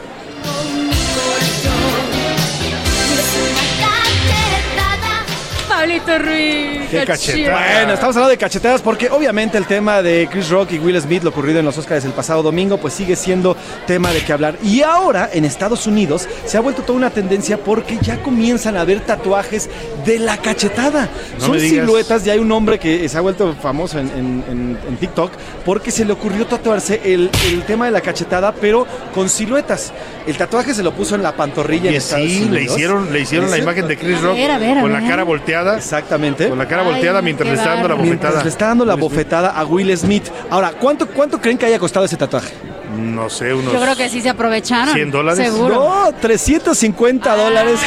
Pablito Ruiz. Qué cachetada. Bueno, estamos hablando de cachetadas porque obviamente el tema de Chris Rock y Will Smith, lo ocurrido en los Oscars el pasado domingo, pues sigue siendo tema de qué hablar. Y ahora en Estados Unidos se ha vuelto toda una tendencia porque ya comienzan a haber tatuajes de la cachetada. No Son siluetas, ya hay un hombre que se ha vuelto famoso en, en- en- en TikTok porque se le ocurrió tatuarse el, el tema de la cachetada, pero con siluetas. El tatuaje se lo puso en la pantorrilla en Y Estados sí, le Unidos. hicieron, le hicieron la ¿Es imagen de Chris A Rock ver, a ver, a con la ver. cara volteada. Exactamente. Con la cara Ay, volteada mientras le está dando la bárbaro. Mientras bofetada. le está dando la bofetada a Will Smith. Ahora, ¿cuánto, ¿cuánto creen que haya costado ese tatuaje? No sé, unos Yo creo que sí se aprovecharon. 100 dólares. Seguro. No, 350 dólares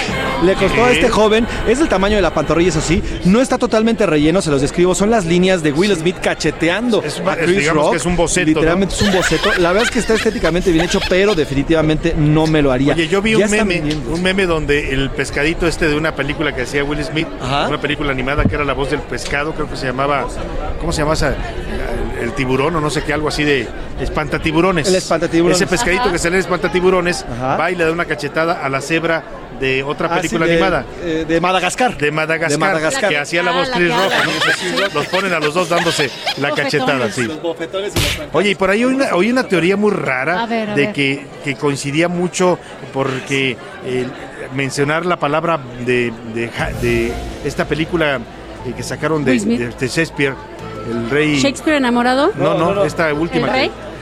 le costó a este joven. Es el tamaño de la pantorrilla, eso sí. No está totalmente relleno, se los describo. Son las líneas de Will Smith cacheteando Es- a Chris Rock. que es un boceto, Literalmente es un boceto. La verdad es que está estéticamente bien hecho, pero definitivamente no me lo haría. Oye, yo vi Ya un meme, un meme donde el pescadito este de una película que hacía Will Smith, Ajá. una película animada que era la voz del pescado, creo que se llamaba, ¿cómo se llama esa? El, el tiburón o no sé qué, algo así de espantatiburones. El espantatiburones. Ese pescadito Ajá. que sale en espantatiburones Ajá. va y le da una cachetada a la cebra de otra Ah, película sí, de- animada. eh, de Madagascar. De Madagascar, De Madagascar. que hacía la Ah, voz la Chris Rock. ¿no? Los ponen a los dos dándose la cachetada, sí. Los bofetones y los Oye, y por ahí oí una, oí una teoría muy rara A ver, a de que, que coincidía mucho porque eh, mencionar la palabra de, de, esta película eh, que sacaron de, de- de Shakespeare, el rey... Shakespeare enamorado. No, no, esta última ¿El rey? que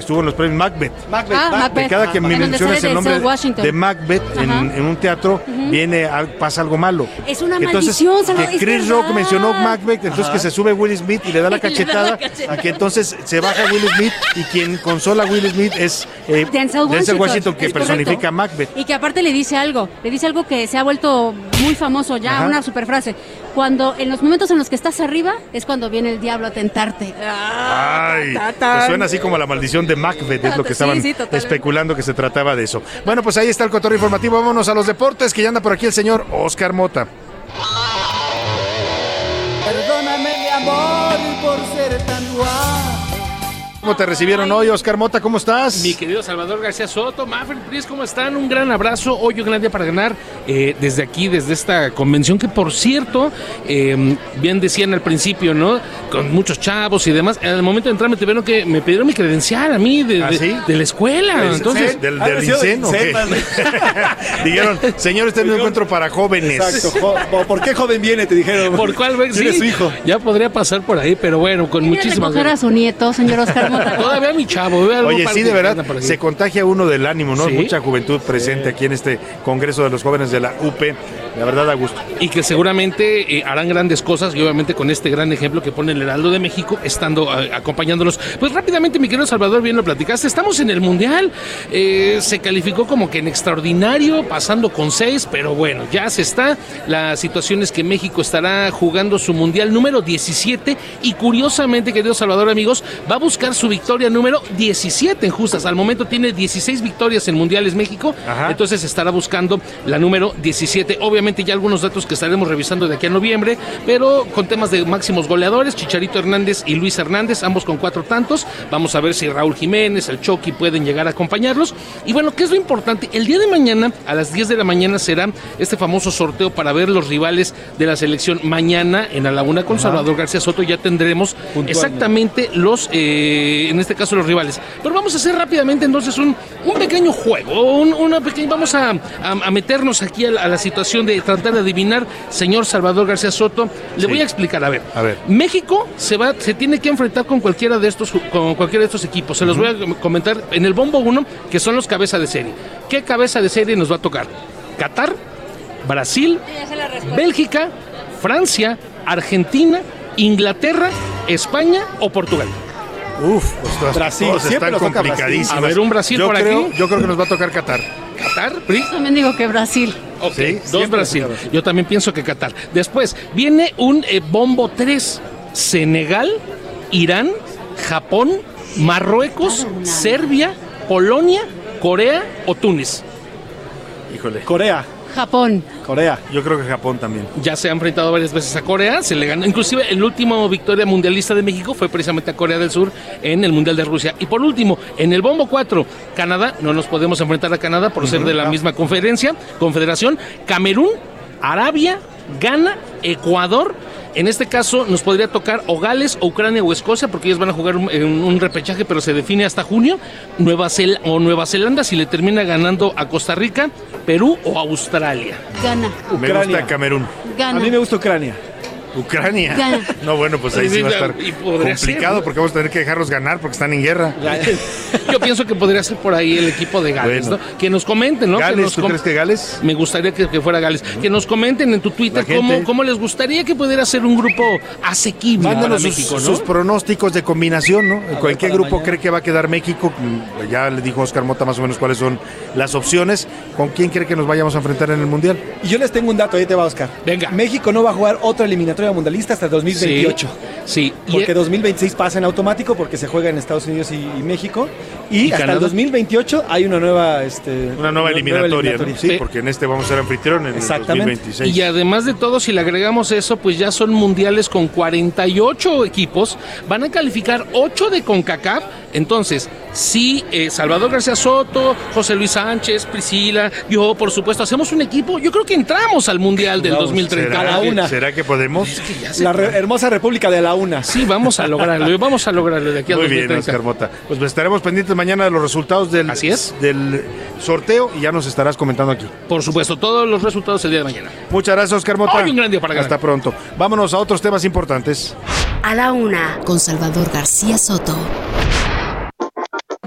estuvo en los premios Macbeth. Macbeth. Ah, Macbeth. De cada que me mencionas el nombre de Macbeth en, un teatro, Ujú. viene al- pasa algo malo. Es una entonces, maldición, que Chris. Rock mencionó Macbeth, entonces Ajá. que se sube Will Smith y le da la cachetada, a que entonces se baja Will Smith y quien consola a Will Smith es eh, Denzel Washington, que personifica a Macbeth. Y que aparte le dice algo, le dice algo que se ha vuelto muy famoso ya, Ajá. una super frase. Cuando en los momentos en los que estás arriba es cuando viene el diablo a tentarte. Ay, ta. pues suena así como la maldición de Macbeth, es lo que estaban sí, especulando que se trataba de eso. Bueno, pues ahí está el cotorreo informativo. Vámonos a los deportes, que ya anda por aquí el señor Oscar Mota. Perdóname mi amor por ser tan guapo. ¿Cómo te recibieron hoy, Oscar Mota? ¿Cómo estás? Mi querido Salvador García Soto, Mafred Pris, ¿cómo están? Un gran abrazo. Hoy un gran día para ganar eh, desde aquí, desde esta convención que, por cierto, eh, bien decían al principio, ¿no? Con muchos chavos y demás. En el momento de entrar me tuvieron que me pidieron mi credencial a mí de, ¿Ah, de- sí? de la escuela. ¿Del Entonces? ¿Del, del ha sido del INSEN o qué? INSEN, Dijeron, señor, este es un encuentro para jóvenes. Exacto. Jo- ¿Por qué joven viene? Te dijeron. ¿por cuál? Sí, su hijo. Ya podría pasar por ahí, pero bueno, con ¿Quiere muchísimas recoger a su nieto, señor Oscar Mota? Todavía mi chavo. veo algo Oye, sí, de verdad, se contagia uno del ánimo, ¿no? Sí. Mucha juventud presente aquí en este Congreso de los Jóvenes de la UP. La verdad, da gusto. y que seguramente eh, harán grandes cosas y obviamente con este gran ejemplo que pone el Heraldo de México estando eh, acompañándolos. Pues rápidamente, mi querido Salvador, bien lo platicaste, estamos en el Mundial, Eh, se calificó como que en extraordinario, pasando con seis, pero bueno, ya se está. La situación es que México estará jugando su Mundial número 17 y curiosamente, querido Salvador, amigos, va a buscar su victoria número 17 en justas. Al momento tiene 16 victorias en Mundiales México, Ajá. entonces estará buscando la número 17. Obviamente ya algunos datos que estaremos revisando de aquí a noviembre, pero con temas de máximos goleadores, Chicharito Hernández y Luis Hernández, ambos con cuatro tantos. Vamos a ver si Raúl Jiménez, el Chucky pueden llegar a acompañarlos. Y bueno, ¿qué es lo importante? El día de mañana, a las 10 de la mañana, será este famoso sorteo para ver los rivales de la selección. Mañana en la Laguna con Salvador García Soto ya tendremos exactamente los, eh, en este caso, los rivales. Pero vamos a hacer rápidamente entonces un, un pequeño juego, un- una pequeña, vamos a, a- a meternos aquí a la, a la situación de tratar de adivinar, señor Salvador García Soto. Le Sí. voy a explicar, a ver. A ver. México se va, se tiene que enfrentar con cualquiera de estos, con cualquiera de estos equipos. Se los voy a comentar en el bombo 1, que son los cabeza de serie. ¿Qué cabeza de serie nos va a tocar? Qatar, Brasil, Bélgica, Francia, Argentina, Inglaterra, España o Portugal. Uf, pues Brasil, todas siempre están. A ver, un Brasil yo por creo, aquí. Yo creo que nos va a tocar Qatar. Qatar, Pri. También digo que Brasil. Ok, Sí, dos Brasil. Yo también pienso que Qatar. Después viene un eh, bombo 3. Senegal, Irán, Japón, Marruecos, Serbia, Polonia, Corea o Túnez. Híjole. Corea. Japón. Corea. Yo creo que Japón también. Ya se ha enfrentado varias veces a Corea, se le ganó. Inclusive el último victoria mundialista de México fue precisamente a Corea del Sur en el Mundial de Rusia. Y por último, en el bombo 4, Canadá, no nos podemos enfrentar a Canadá por ser de la misma conferencia, confederación, Camerún, Arabia, Ghana, Ecuador. En este caso nos podría tocar o Gales, o Ucrania o Escocia, porque ellos van a jugar un, en un repechaje, pero se define hasta junio. Nueva Zel- o Nueva Zelanda si le termina ganando a Costa Rica, Perú o Australia. Gana. Me Ucrania. gusta Camerún. Gana. A mí me gusta Ucrania. Ucrania. No, bueno, pues ahí sí va a estar complicado ser, ¿no? porque vamos a tener que dejarlos ganar porque están en guerra. Yo pienso que podría ser por ahí el equipo de Gales, Bueno. ¿no? Que nos comenten, ¿no? que ¿Gales? nos ¿Tú crees que Gales? Me gustaría que, que fuera Gales. Que nos comenten en tu Twitter cómo, cómo les gustaría que pudiera ser un grupo asequible para Mándanos sus, México, ¿no? sus pronósticos de combinación, ¿no? ¿En qué grupo mañana. cree que va a quedar México? Mm, Ya le dijo Oscar Mota más o menos cuáles son las opciones. ¿Con quién cree que nos vayamos a enfrentar en el Mundial? Y yo les tengo un dato, ahí te va, Oscar. Venga. México no va a jugar otra eliminatoria mundialista hasta 2028. Sí, Porque 2026 pasa en automático porque se juega en Estados Unidos y, y México. Y, ¿Y hasta Canadá? el 2028 hay una nueva, este, Una nueva eliminatoria, ¿no? Sí, porque en este vamos a ser anfitrión en Exactamente. el 2026. Y además de todo, si le agregamos eso, pues ya son mundiales con 48 equipos. Van a calificar 8 de CONCACAF. Entonces, sí, eh, Salvador García Soto, José Luis Sánchez, Priscila, yo, por supuesto, hacemos un equipo. Yo creo que entramos al mundial del Vamos, 2030. ¿Será, Cada que- una. ¿Será que podemos? La re- hermosa República de la Una. Sí, vamos a lograrlo. Vamos a lograrlo de aquí al Muy bien, 2030. Oscar Mota. Pues estaremos pendientes mañana de los resultados del, Así es. del sorteo y ya nos estarás comentando aquí. Por supuesto, todos los resultados el día de mañana. Muchas gracias, Oscar Mota. Hoy un gran día para ganar. Hasta pronto. Vámonos a otros temas importantes. A la una, con Salvador García Soto.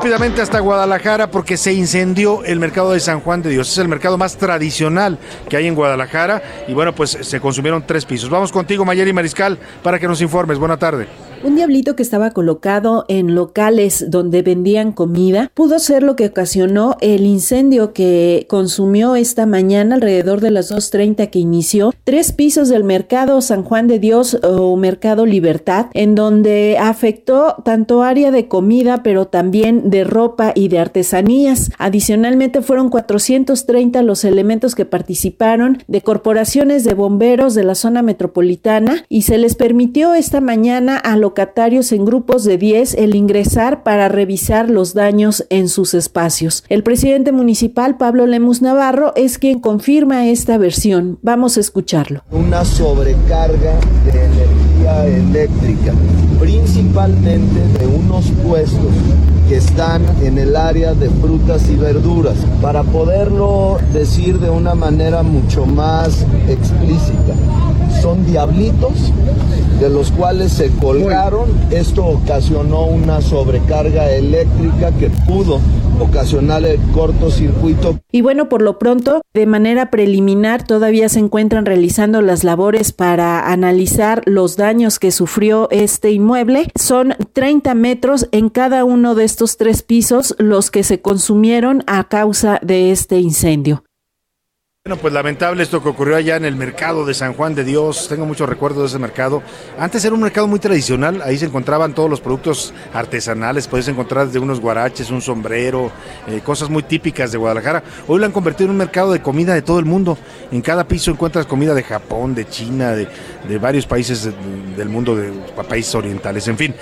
Rápidamente hasta Guadalajara porque se incendió el mercado de San Juan de Dios. Es el mercado más tradicional que hay en Guadalajara y bueno, pues se consumieron tres pisos. Vamos contigo, Mayeri Mariscal, para que nos informes. Buena tarde. Un diablito que estaba colocado en locales donde vendían comida pudo ser lo que ocasionó el incendio que consumió esta mañana alrededor de las 2.30 que inició tres pisos del mercado San Juan de Dios o Mercado Libertad en donde afectó tanto área de comida pero también de ropa y de artesanías. Adicionalmente fueron 430 los elementos que participaron de corporaciones de bomberos de la zona metropolitana y se les permitió esta mañana a locatarios en grupos de 10 el ingresar para revisar los daños en sus espacios. El presidente municipal Pablo Lemus Navarro es quien confirma esta versión. Vamos a escucharlo. una sobrecarga de energía eléctrica, principalmente de unos puestos que están en el área de frutas y verduras. Para poderlo decir de una manera mucho más explícita, son diablitos de los cuales se colgaron. Esto ocasionó una sobrecarga eléctrica que pudo ocasionar el cortocircuito Y bueno, por lo pronto, de manera preliminar, todavía se encuentran realizando las labores para analizar los daños que sufrió este inmueble. Son 30 metros en cada uno de estos tres pisos los que se consumieron a causa de este incendio. Bueno, pues lamentable esto que ocurrió allá en el mercado de San Juan de Dios. Tengo muchos recuerdos de ese mercado. Antes era un mercado muy tradicional. Ahí se encontraban todos los productos artesanales. Podías encontrar desde unos guaraches, un sombrero, eh, cosas muy típicas de Guadalajara. Hoy lo han convertido en un mercado de comida de todo el mundo. En cada piso encuentras comida de Japón, de China, de, varios países de- del mundo, de países orientales. En fin,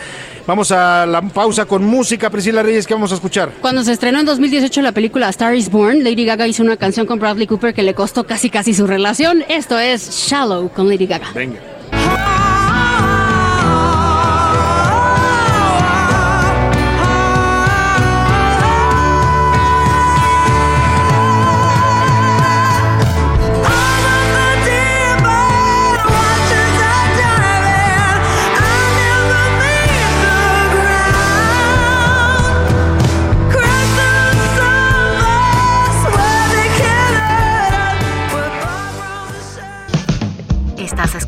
vamos a la pausa con música. Priscila Reyes, ¿qué vamos a escuchar? Cuando se estrenó en 2018 la película Star is Born, Lady Gaga hizo una canción con Bradley Cooper que le costó casi casi su relación. Esto es Shallow con Lady Gaga. Venga.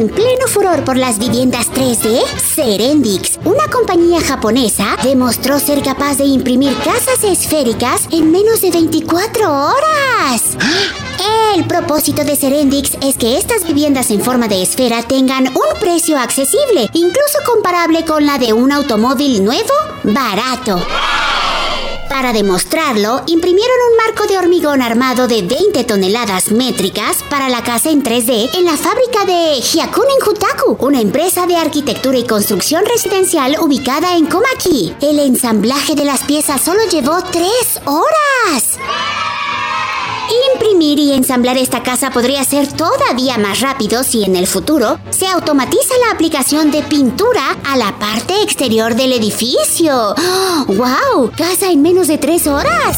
En pleno furor por las viviendas 3D, Serendix, una compañía japonesa, demostró ser capaz de imprimir casas esféricas en menos de 24 horas. El propósito de Serendix es que estas viviendas en forma de esfera tengan un precio accesible, incluso comparable con la de un automóvil nuevo, barato. Para demostrarlo, imprimieron un marco de hormigón armado de 20 toneladas métricas para la casa en 3D en la fábrica de Hyakunin Hutaku, una empresa de arquitectura y construcción residencial ubicada en Komaki. El ensamblaje de las piezas solo llevó 3 horas. Imprimir y ensamblar esta casa podría ser todavía más rápido si en el futuro se automatiza la aplicación de pintura a la parte exterior del edificio. ¡Wow! Casa en menos de tres horas.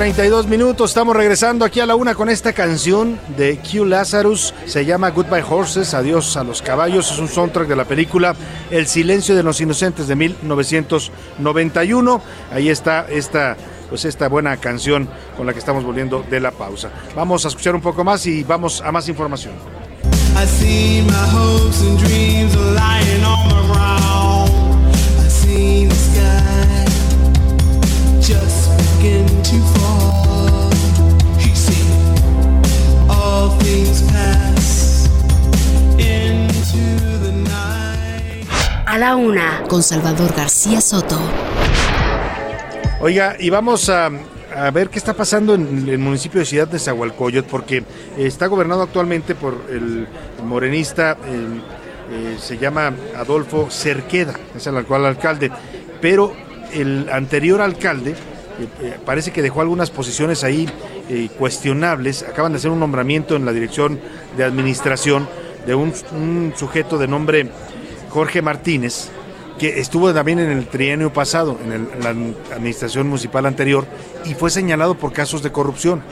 32 minutos. Estamos regresando aquí a la una con esta canción de Q Lazarus. Se llama Goodbye Horses, Adiós a los caballos. Es un soundtrack de la película El silencio de los inocentes de 1991. Ahí está esta pues esta buena canción con la que estamos volviendo de la pausa. Vamos a escuchar un poco más y vamos a más información. I see my hopes and dreams lying on. A la una, con Salvador García Soto. Oiga, y vamos a, a ver qué está pasando en el municipio de Ciudad de Zahualcoyot, porque está gobernado actualmente por el morenista, el, eh, se llama Adolfo Cerqueda, es el actual alcalde, pero el anterior alcalde eh, eh, parece que dejó algunas posiciones ahí eh, cuestionables, acaban de hacer un nombramiento en la dirección de administración de un, un sujeto de nombre Jorge Martínez, que estuvo también en el trienio pasado, en, el- la administración municipal anterior, y fue señalado por casos de corrupción.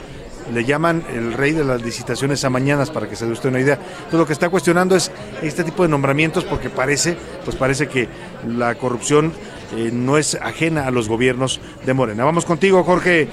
Le llaman el rey de las licitaciones a mañanas, para que se dé usted una idea. Entonces lo que está cuestionando es este tipo de nombramientos, porque parece, pues parece que la corrupción eh, no es ajena a los gobiernos de Morena. Vamos contigo, Jorge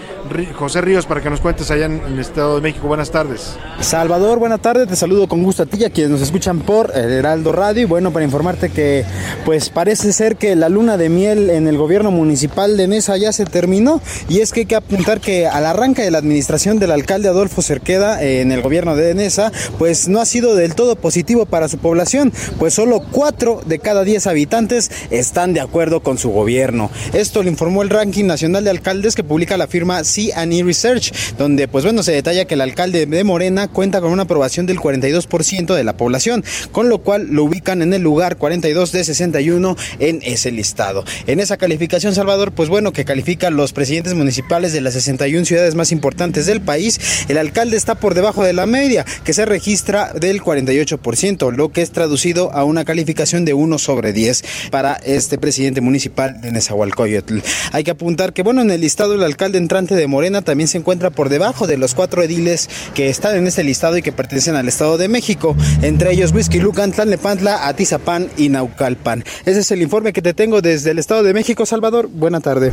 José Ríos, para que nos cuentes allá en, el Estado de México. Buenas tardes. Salvador, buena tarde, te saludo con gusto a ti a quienes nos escuchan por el Heraldo Radio y bueno, para informarte que pues parece ser que la luna de miel en el gobierno municipal de Nesa ya se terminó y es que hay que apuntar que al arranque de la administración del alcalde Adolfo Cerqueda eh, en el gobierno de Nesa pues no ha sido del todo positivo para su población, pues solo cuatro de cada diez habitantes están de acuerdo con su gobierno. Esto lo informó el ranking nacional de alcaldes que publica la firma C&E Research, donde pues bueno se detalla que el alcalde de Morena cuenta con una aprobación del 42% de la población, con lo cual lo ubican en el lugar 42 de 61 en ese listado. En esa calificación, Salvador, pues bueno, que califica los presidentes municipales de las 61 ciudades más importantes del país, el alcalde está por debajo de la media, que se registra del 48%, lo que es traducido a una calificación de 1 sobre 10 para este presidente municipal de Nezahualcóyotl. Hay que apuntar que, bueno, en el listado el alcalde entrante de Morena también se encuentra por debajo de los cuatro ediles que están en este listado y que pertenecen al Estado de México, entre ellos Whisky Lucan, Tlalnepantla, Atizapán y Naucalpan. Ese es el informe que te tengo desde el Estado de México, Salvador. Buena tarde.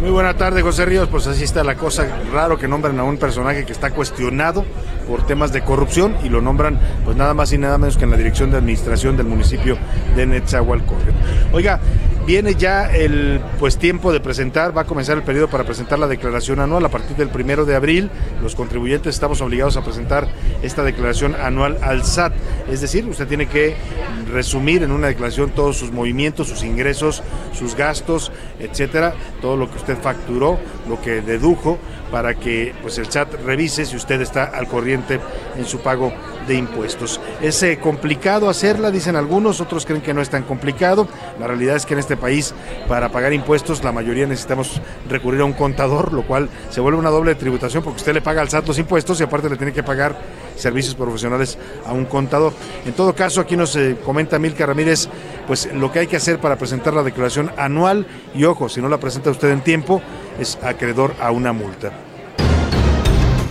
Muy buena tarde, José Ríos. Pues así está la cosa. Raro que nombren a un personaje que está cuestionado por temas de corrupción y lo nombran, pues nada más y nada menos que en la dirección de administración del municipio de Netzahualcóyotl. Oiga, viene ya el pues tiempo de presentar, va a comenzar el periodo para presentar la declaración anual a partir del primero de abril. Los contribuyentes estamos obligados a presentar esta declaración anual al SAT. Es decir, usted tiene que resumir en una declaración todos sus movimientos, sus ingresos, sus gastos, etcétera, todo lo que usted facturó, lo que dedujo, para que pues el SAT revise si usted está al corriente en su pago de impuestos. Es eh, complicado hacerla, dicen algunos, otros creen que no es tan complicado. La realidad es que en este país para pagar impuestos la mayoría necesitamos recurrir a un contador, lo cual se vuelve una doble tributación porque usted le paga al SAT los impuestos y aparte le tiene que pagar servicios profesionales a un contador. En todo caso, aquí nos eh, comenta Milka Ramírez, pues lo que hay que hacer para presentar la declaración anual y ojo, si no la presenta usted en tiempo, es acreedor a una multa.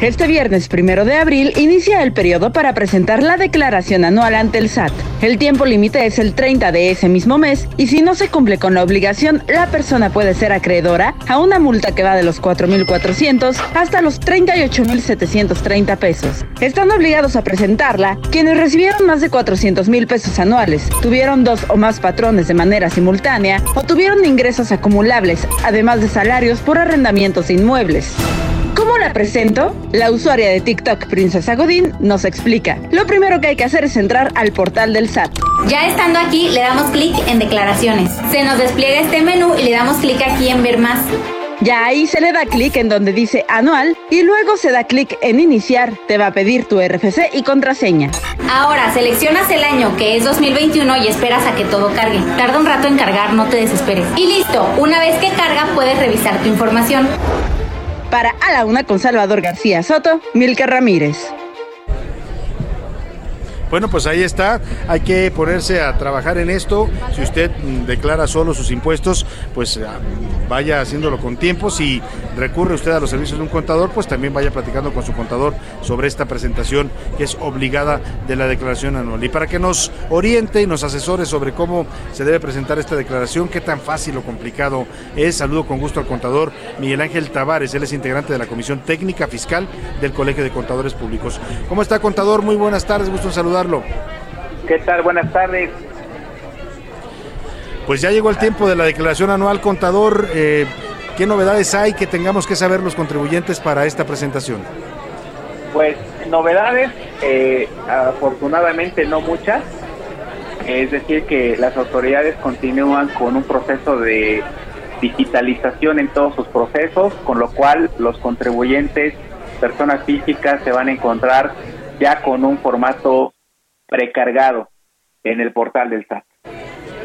Este viernes primero de abril inicia el periodo para presentar la declaración anual ante el SAT. El tiempo límite es el 30 de ese mismo mes y si no se cumple con la obligación, la persona puede ser acreedora a una multa que va de los 4.400 hasta los 38.730 pesos. Están obligados a presentarla quienes recibieron más de 400 mil pesos anuales, tuvieron dos o más patrones de manera simultánea o tuvieron ingresos acumulables, además de salarios por arrendamientos de inmuebles. ¿Cómo la presento? La usuaria de TikTok, Princesa Godín, nos explica. Lo primero que hay que hacer es entrar al portal del SAT. Ya estando aquí, le damos clic en declaraciones. Se nos despliega este menú y le damos clic aquí en ver más. Ya ahí se le da clic en donde dice anual y luego se da clic en iniciar. Te va a pedir tu RFC y contraseña. Ahora seleccionas el año que es 2021 y esperas a que todo cargue. Tarda un rato en cargar, no te desesperes. Y listo, una vez que carga puedes revisar tu información. Para A la Una con Salvador García Soto, Milka Ramírez. Bueno, pues ahí está. Hay que ponerse a trabajar en esto. Si usted mm, declara solo sus impuestos, pues ah, vaya haciéndolo con tiempo. Si recurre usted a los servicios de un contador, pues también vaya platicando con su contador sobre esta presentación que es obligada de la declaración anual. Y para que nos oriente y nos asesore sobre cómo se debe presentar esta declaración, qué tan fácil o complicado es, saludo con gusto al contador Miguel Ángel Tavares. Él es integrante de la Comisión Técnica Fiscal del Colegio de Contadores Públicos. ¿Cómo está, contador? Muy buenas tardes, gusto en saludarlo. ¿Qué tal? Buenas tardes. Pues ya llegó el tiempo de la declaración anual, contador. Eh, ¿Qué novedades hay que tengamos que saber los contribuyentes para esta presentación? Pues novedades, eh, afortunadamente no muchas. Es decir, que las autoridades continúan con un proceso de digitalización en todos sus procesos, con lo cual los contribuyentes, personas físicas, se van a encontrar ya con un formato precargado en el portal del SAT.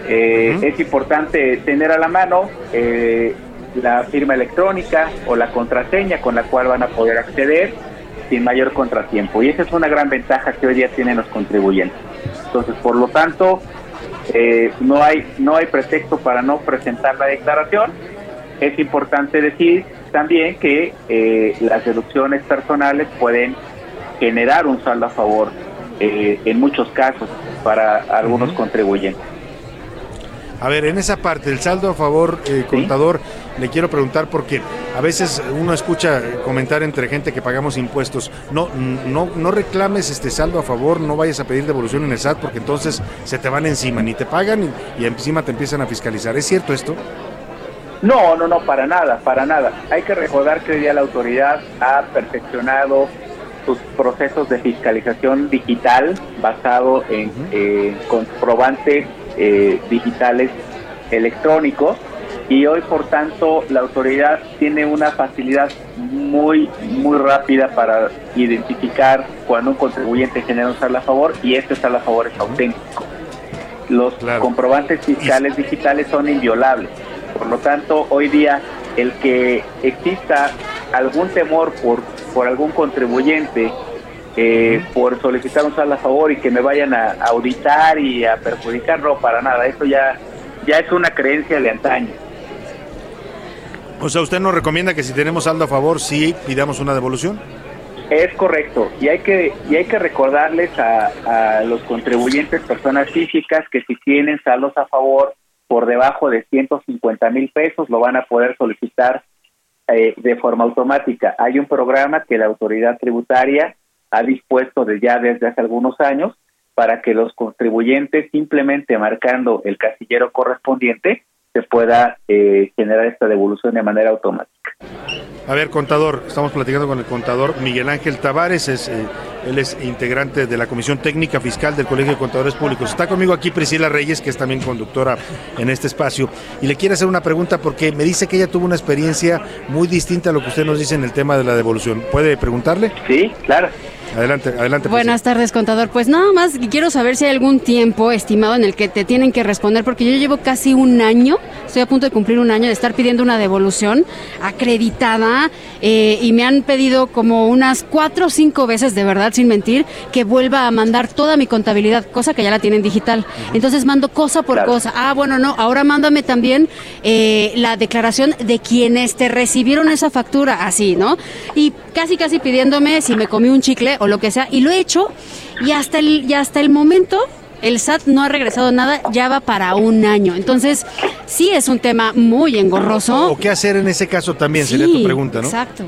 Eh, Es importante tener a la mano eh, la firma electrónica o la contraseña con la cual van a poder acceder sin mayor contratiempo. Y esa es una gran ventaja que hoy día tienen los contribuyentes. Entonces, por lo tanto, eh, no hay no hay pretexto para no presentar la declaración. Es importante decir también que las deducciones personales pueden generar un saldo a favor eh, en muchos casos para algunos contribuyentes. A ver, en esa parte, el saldo a favor, eh, contador, le quiero preguntar porque a veces uno escucha comentar entre gente que pagamos impuestos, no, no, no reclames este saldo a favor, no vayas a pedir devolución en el SAT porque entonces se te van encima, ni te pagan y, y encima te empiezan a fiscalizar. ¿Es cierto esto? No, no, no, para nada, para nada. Hay que recordar que hoy día la autoridad ha perfeccionado sus procesos de fiscalización digital basado en eh, comprobantes eh, digitales electrónicos y hoy por tanto la autoridad tiene una facilidad muy muy rápida para identificar cuando un contribuyente genera un saldo a favor y este saldo a favor es auténtico. Los comprobantes fiscales digitales son inviolables. Por lo tanto, hoy día el que exista algún temor por, por algún contribuyente eh, por solicitar un saldo a favor y que me vayan a, a auditar y a perjudicar, no, para nada. Eso ya, ya es una creencia de antaño. O sea, ¿usted nos recomienda que si tenemos saldo a favor, sí pidamos una devolución? Es correcto, y hay que y hay que recordarles a, a los contribuyentes, personas físicas, que si tienen saldos a favor por debajo de 150 mil pesos, lo van a poder solicitar eh, de forma automática. Hay un programa que la autoridad tributaria ha dispuesto de ya desde hace algunos años para que los contribuyentes simplemente marcando el casillero correspondiente se pueda eh, generar esta devolución de manera automática. A ver, contador, estamos platicando con el contador Miguel Ángel Tavares, es, eh, él es integrante de la Comisión Técnica Fiscal del Colegio de Contadores Públicos. Está conmigo aquí Priscila Reyes, que es también conductora en este espacio, y le quiere hacer una pregunta porque me dice que ella tuvo una experiencia muy distinta a lo que usted nos dice en el tema de la devolución. ¿Puede preguntarle? Sí, claro. Adelante, adelante. Buenas tardes, contador. Pues nada más quiero saber si hay algún tiempo estimado en el que te tienen que responder, porque yo llevo casi un año, estoy a punto de cumplir un año de estar pidiendo una devolución acreditada eh, y me han pedido como unas cuatro o cinco veces, de verdad, sin mentir, que vuelva a mandar toda mi contabilidad, cosa que ya la tienen digital. Entonces mando cosa por Claro. cosa. Ah, bueno, no, ahora mándame también eh, la declaración de quienes te recibieron esa factura, así, ¿no? Y casi, casi pidiéndome si me comí un chicle o lo que sea, y lo he hecho, y hasta el, y hasta el momento el SAT no ha regresado nada, ya va para un año. Entonces, sí es un tema muy engorroso. ¿O qué hacer en ese caso también? sería Sí, tu pregunta, ¿no? Exacto.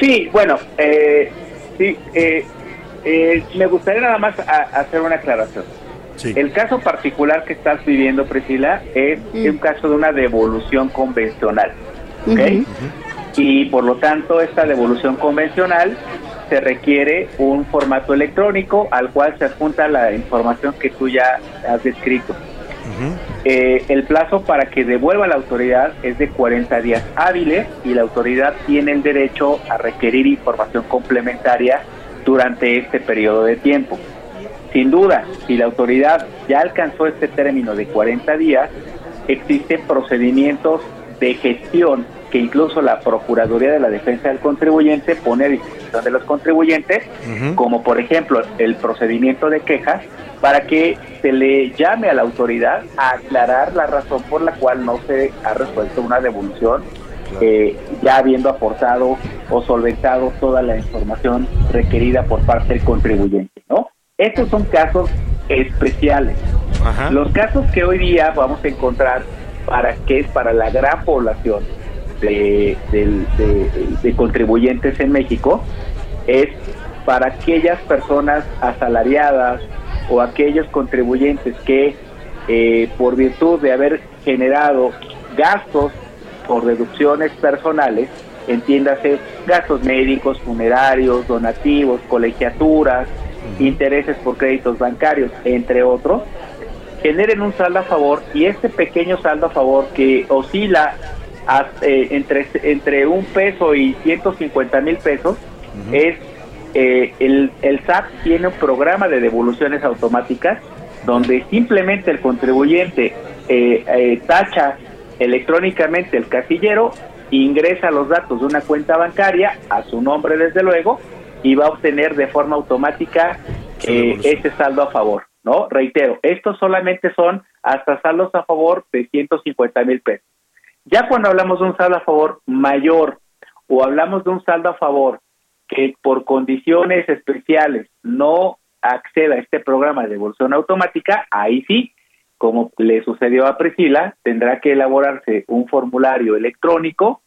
Sí, bueno, eh, sí, eh, eh, me gustaría nada más a- hacer una aclaración. El caso particular que estás viviendo, Priscila, es un caso de una devolución convencional. ¿ok? Y por lo tanto, esta devolución convencional se requiere un formato electrónico al cual se adjunta la información que tú ya has descrito. Eh, el plazo para que devuelva la autoridad es de 40 días hábiles y la autoridad tiene el derecho a requerir información complementaria durante este periodo de tiempo. Sin duda, si la autoridad ya alcanzó este término de 40 días, existen procedimientos de gestión que incluso la Procuraduría de la Defensa del Contribuyente pone de los contribuyentes, como por ejemplo el procedimiento de quejas, para que se le llame a la autoridad a aclarar la razón por la cual no se ha resuelto una devolución, eh, ya habiendo aportado o solventado toda la información requerida por parte del contribuyente, ¿no? Estos son casos especiales. Los casos que hoy día vamos a encontrar para que es para la gran población de, del- de- de contribuyentes en México es para aquellas personas asalariadas o aquellos contribuyentes que eh, por virtud de haber generado gastos por deducciones personales, entiéndase gastos médicos, funerarios, donativos, colegiaturas, intereses por créditos bancarios, entre otros, generen un saldo a favor y este pequeño saldo a favor que oscila a- eh, entre, entre un peso y 150 mil pesos es eh, el, el SAT tiene un programa de devoluciones automáticas donde simplemente el contribuyente eh, eh, tacha electrónicamente el casillero, ingresa los datos de una cuenta bancaria a su nombre desde luego y va a obtener de forma automática eh, ese saldo a favor, ¿no? Reitero, estos solamente son hasta saldos a favor de 150 mil pesos. Ya cuando hablamos de un saldo a favor mayor o hablamos de un saldo a favor que por condiciones especiales no acceda a este programa de devolución automática, ahí sí, como le sucedió a Priscila, tendrá que elaborarse un formulario electrónico,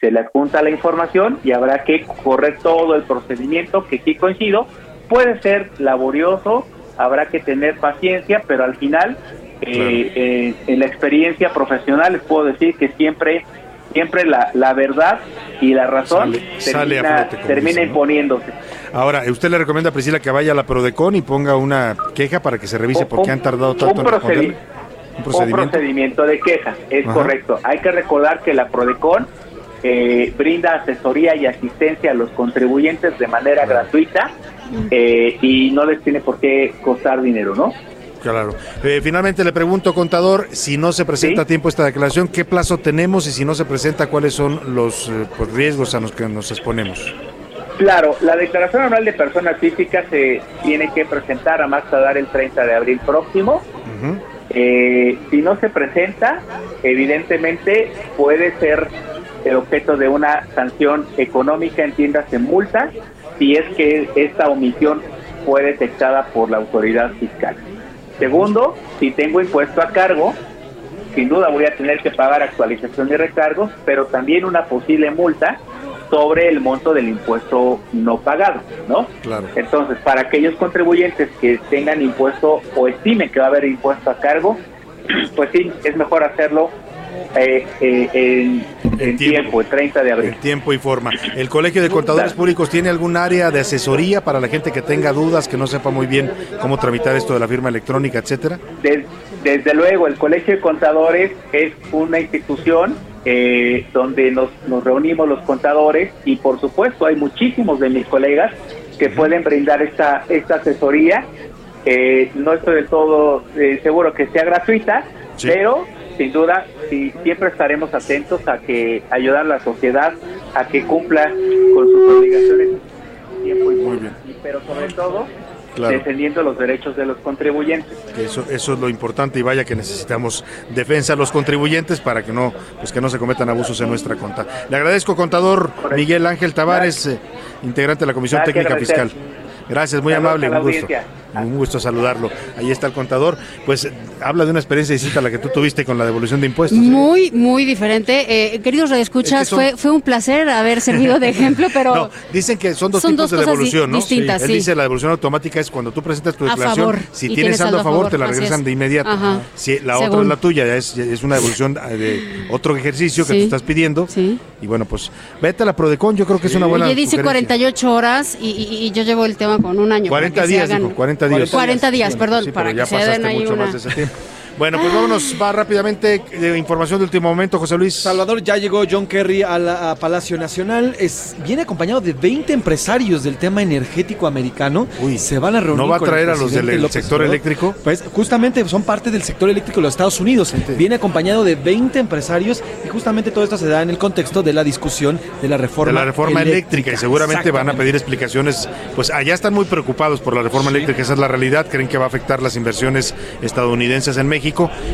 se le adjunta la información y habrá que correr todo el procedimiento, que sí coincido, puede ser laborioso, habrá que tener paciencia, pero al final, eh, eh, en la experiencia profesional les puedo decir que siempre siempre la, la verdad y la razón Sale- termina, flote, termina imponiéndose. Ahora, ¿usted le recomienda a Priscila que vaya a la Prodecon y ponga una queja para que se revise por qué han tardado tanto en un, responderle? Un un procedimiento. procedimiento de queja, es Ajá. correcto. Hay que recordar que la Prodecon eh, brinda asesoría y asistencia a los contribuyentes de manera gratuita eh, y no les tiene por qué costar dinero, ¿no? Claro. Eh, finalmente le pregunto, contador, si no se presenta a tiempo esta declaración, ¿qué plazo tenemos? Y si no se presenta, ¿cuáles son los eh, pues, riesgos a los que nos exponemos? Claro, la declaración anual de personas físicas se tiene que presentar a más tardar el 30 de abril próximo. Eh, si no se presenta, evidentemente puede ser el objeto de una sanción económica, entiéndase multa, si es que esta omisión fue detectada por la autoridad fiscal. Segundo, si tengo impuesto a cargo, sin duda voy a tener que pagar actualización y recargos, pero también una posible multa sobre el monto del impuesto no pagado, ¿no? Claro. Entonces, para aquellos contribuyentes que tengan impuesto o estimen que va a haber impuesto a cargo, pues sí, es mejor hacerlo eh, eh, en, en tiempo, el 30 de abril. Tiempo y forma. ¿El Colegio de Contadores Públicos tiene algún área de asesoría para la gente que tenga dudas, que no sepa muy bien cómo tramitar esto de la firma electrónica, etcétera? Des- desde luego, el Colegio de Contadores es una institución eh, donde nos, nos reunimos los contadores y por supuesto hay muchísimos de mis colegas que pueden brindar esta, esta asesoría. Eh, no estoy del todo eh, seguro que sea gratuita, pero sin duda sí, siempre estaremos atentos a que ayudar a la sociedad a que cumpla con sus obligaciones tiempo y forma. Y- pero sobre todo Claro. defendiendo los derechos de los contribuyentes. Eso, eso es lo importante y vaya que necesitamos defensa a los contribuyentes para que no, pues que no se cometan abusos en nuestra cuenta. Le agradezco, contador Miguel Ángel Tavares, eh, integrante de la Comisión Técnica. Fiscal. Gracias, muy Saludos amable, un gusto. audiencia. Un gusto saludarlo. Ahí está el contador. Pues eh, habla de una experiencia distinta a la que tú tuviste con la devolución de impuestos. ¿eh? Muy, muy diferente. Eh, queridos radioescuchas, Es que son- fue, fue un placer haber servido de ejemplo, pero No, dicen que son dos Son tipos dos de devolución, di- ¿no? distintas, Él sí. dice la devolución automática es cuando tú presentas tu declaración, favor, si tienes tienes saldo a favor, te la regresan es. de inmediato. Ajá. Si la otra es la tuya, ya es, es una devolución eh, de otro ejercicio que Sí. tú estás pidiendo. Y bueno, pues vete a la Prodecon, yo creo que es una buena Oye, dice sugerencia. 48 horas y, y- y yo llevo el tema con un año. para 40 que se días, dijo, 40 días. 40 días, Bueno, perdón, sí, para ya que se den ahí mucho una... más de ese tiempo. Bueno, pues vámonos, va rápidamente de información de último momento, José Luis. Salvador, ya llegó John Kerry a, la- a Palacio Nacional. Es, viene acompañado de 20 empresarios del tema energético americano. Se van a reunir. ¿No va a traer a los del sector Obrador. eléctrico? Pues justamente son parte del sector eléctrico de los Estados Unidos. Viene acompañado de 20 empresarios y justamente todo esto se da en el contexto de la discusión de la reforma de la reforma eléctrica, y seguramente van a pedir explicaciones. Pues allá están muy preocupados por la reforma eléctrica, esa es la realidad, creen que va a afectar las inversiones estadounidenses en México,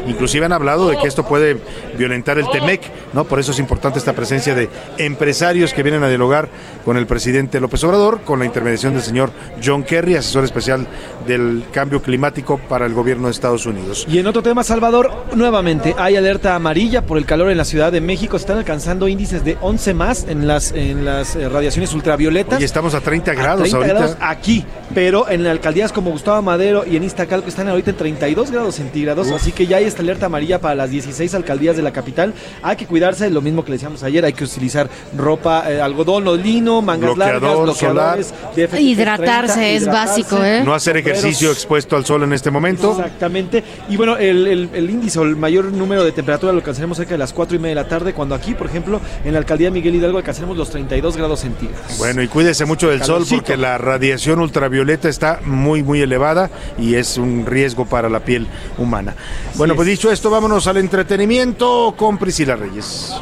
inclusive han hablado de que esto puede violentar el TEMEC, ¿no? Por eso es importante esta presencia de empresarios que vienen a dialogar con el presidente López Obrador, con la intermediación del señor John Kerry, asesor especial del cambio climático para el gobierno de Estados Unidos. Y en otro tema, Salvador, nuevamente hay alerta amarilla por el calor en la Ciudad de México. Están alcanzando índices de 11 más en las, en las eh, radiaciones ultravioletas. Y estamos a 30 grados 30 ahorita. grados aquí, pero en alcaldías como Gustavo Madero y en Iztacalco están ahorita en 32 grados centígrados, Uf. Así que ya hay esta alerta amarilla para las 16 alcaldías de la capital. Hay que cuidarse, lo mismo que le decíamos ayer, hay que utilizar ropa, eh, algodón o lino, mangas Bloqueador largas, bloqueadores, FFP30, Hidratarse es básico, ¿eh? No hacer ejercicio expuesto al sol en este momento. Exactamente. Y bueno, el, el- el índice o el mayor número de temperatura lo alcanzaremos cerca de las 4 y media de la tarde, cuando aquí, por ejemplo, en la alcaldía Miguel Hidalgo alcanzaremos los 32 grados centígrados. Bueno, y cuídese mucho del sol porque la radiación ultravioleta está muy, muy elevada y es un riesgo para la piel humana. Bueno, pues dicho esto, vámonos al entretenimiento con Priscila Reyes.